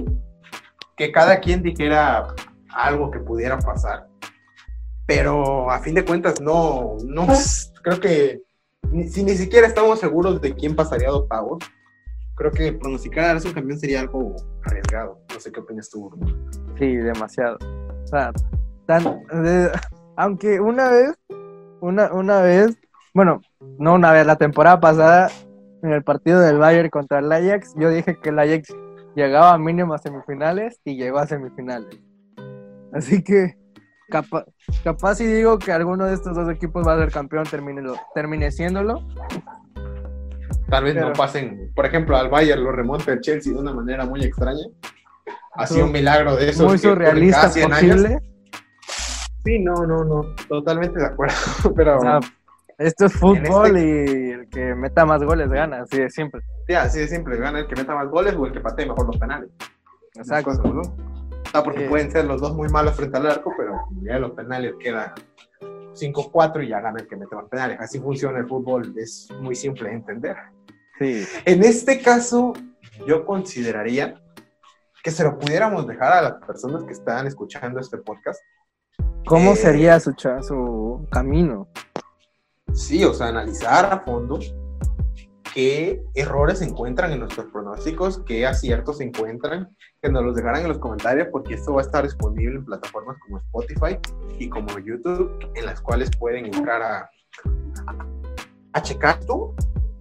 que cada quien dijera algo que pudiera pasar. Pero a fin de cuentas, no. no creo que. si ni siquiera estamos seguros de quién pasaría a octavos, creo que pronosticar a campeón sería algo arriesgado. No sé qué opinas tú, Bruno. sí, demasiado. O sea, tan- de- aunque una vez, una, una vez, bueno, no una vez, la temporada pasada, en el partido del Bayern contra el Ajax, yo dije que el Ajax llegaba mínimo a semifinales y llegó a semifinales. Así que capaz, capaz si digo que alguno de estos dos equipos va a ser campeón, termine, lo- termine siéndolo. Tal vez Pero- no pasen, por ejemplo, al Bayern lo remonta el Chelsea de una manera muy extraña. Ha sido un milagro de eso. Muy surrealista posible. Sí, no, no, no. Totalmente de acuerdo. Pero. O sea, Esto es fútbol este- y el que meta más goles gana, así de simple. Sí, así de simple, gana el que meta más goles o el que patee mejor los penales. Exacto. Cosas, ¿no? Ah, porque pueden ser los dos muy malos frente al arco, pero ya los penales quedan 5-4 y ya gana el que mete más penales. Así funciona el fútbol, es muy simple de entender. Sí. En este caso, yo consideraría que se lo pudiéramos dejar a las personas que están escuchando este podcast. ¿Cómo Eh. sería su, su camino? Sí, o sea, analizar a fondo qué errores se encuentran en nuestros pronósticos, qué aciertos se encuentran, que nos los dejaran en los comentarios porque esto va a estar disponible en plataformas como Spotify y como YouTube, en las cuales pueden entrar a, a checar esto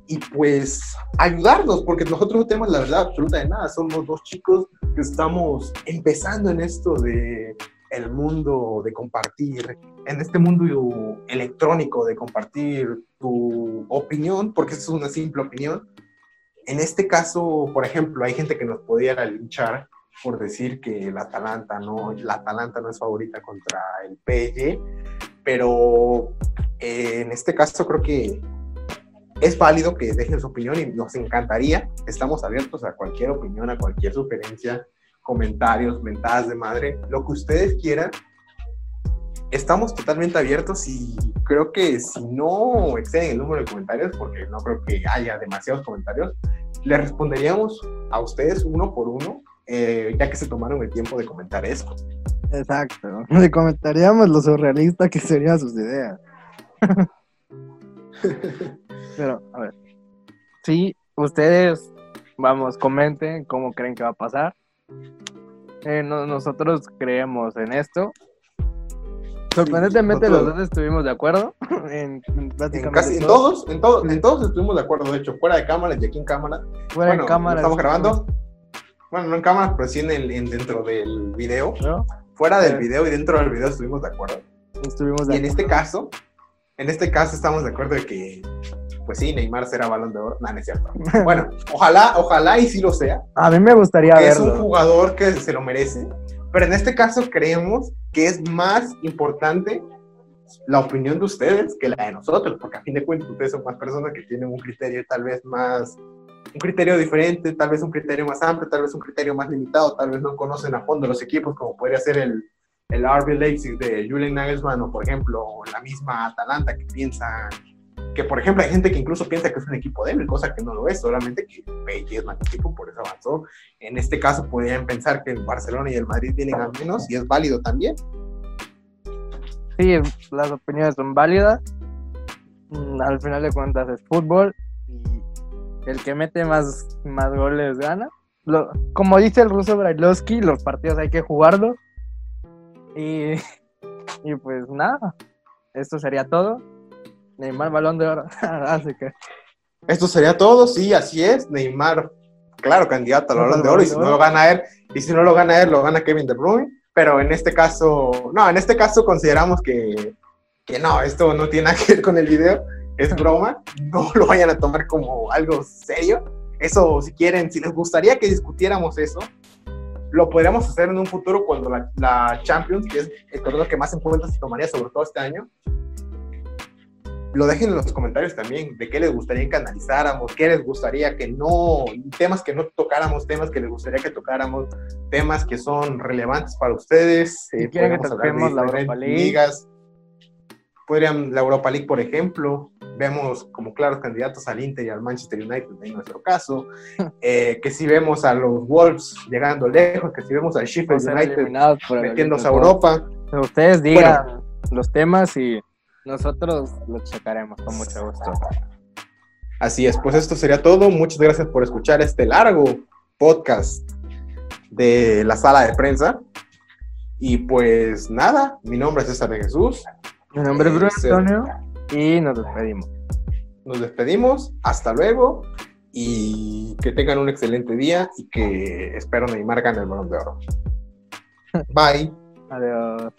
y pues ayudarnos, porque nosotros no tenemos la verdad absoluta de nada, somos dos chicos que estamos empezando en esto de el mundo de compartir, en este mundo electrónico de compartir tu opinión, porque es una simple opinión. En este caso, por ejemplo, hay gente que nos pudiera linchar por decir que la Atalanta no, la Atalanta no es favorita contra el PSG, pero eh, en este caso creo que es válido que dejen su opinión y nos encantaría. Estamos abiertos a cualquier opinión, a cualquier sugerencia, comentarios, mentadas de madre, lo que ustedes quieran. Estamos totalmente abiertos y creo que si no exceden el número de comentarios, porque no creo que haya demasiados comentarios, le responderíamos a ustedes uno por uno, eh, ya que se tomaron el tiempo de comentar esto. Exacto. Le comentaríamos lo surrealista que serían sus ideas. Pero, a ver. Sí, ustedes, vamos, comenten cómo creen que va a pasar. Eh, no- nosotros creemos en esto. Sorprendentemente los dos estuvimos de acuerdo en, casi, en todo. todos, en, todos, en todos estuvimos de acuerdo, de hecho, fuera de cámara y aquí en cámara. Fuera bueno, en cámara. estamos grabando. Bueno, no en cámara, pero sí en el, en- dentro del video. ¿no? Fuera del Sí. video y dentro del video estuvimos de acuerdo. Estuvimos de Y en este caso, en este caso estamos de acuerdo de que, pues sí, Neymar será balón de oro. No, no es cierto. Bueno, ojalá, ojalá y sí lo sea. A mí me gustaría que es un verlo. jugador que se lo merece. Pero en este caso creemos que es más importante la opinión de ustedes que la de nosotros, porque a fin de cuentas ustedes son más personas que tienen un criterio tal vez más, un criterio diferente, tal vez un criterio más amplio, tal vez un criterio más limitado, tal vez no conocen a fondo los equipos como podría ser el, el RB Leipzig de Julian Nagelsmann o por ejemplo la misma Atalanta que piensa que por ejemplo hay gente que incluso piensa que es un equipo débil, cosa que no lo es, solamente que PSG es más equipo, por eso avanzó. En este caso podrían pensar que el Barcelona y el Madrid vienen a menos y es válido también. Sí, las opiniones son válidas. Mm, Al final de cuentas es fútbol y el que mete más, más goles gana. Lo- como dice el ruso Brailovsky, los partidos hay que jugarlos. Y, y pues nada, esto sería todo. Neymar balón de oro. Así que Esto sería todo, sí, así es. Neymar, claro, candidato al Balón de Oro y si no lo gana él, y si no lo gana él, lo gana Kevin De Bruyne. Pero en este caso, no, en este caso consideramos que, que no, esto no tiene nada que ver con el video, es broma, no lo vayan a tomar como algo serio. Eso, si quieren, si les gustaría que discutiéramos eso, lo podríamos hacer en un futuro cuando la, la Champions, que es el torneo que más en cuenta se tomaría, sobre todo este año, lo dejen en los comentarios también de qué les gustaría que analizáramos, qué les gustaría que no, temas que no tocáramos, temas que les gustaría que tocáramos, temas que son relevantes para ustedes. Si quieren que toquemos la Europa League. ligas. Podrían, la Europa League, por ejemplo, vemos como claros candidatos al Inter y al Manchester United en nuestro caso, Eh, que si vemos a los Wolves llegando lejos, que si vemos al Sheffield United metiéndose a. Europa. Ustedes digan los temas y nosotros los checaremos con mucho gusto. Así es, pues esto sería todo. Muchas gracias por escuchar este largo podcast de la sala de prensa. Y pues nada, mi nombre es César de Jesús. Mi nombre es Bruno Eh, Antonio y nos despedimos. Nos despedimos, hasta luego y que tengan un excelente día y que espero Neymar gane el balón de oro. Bye. Adiós.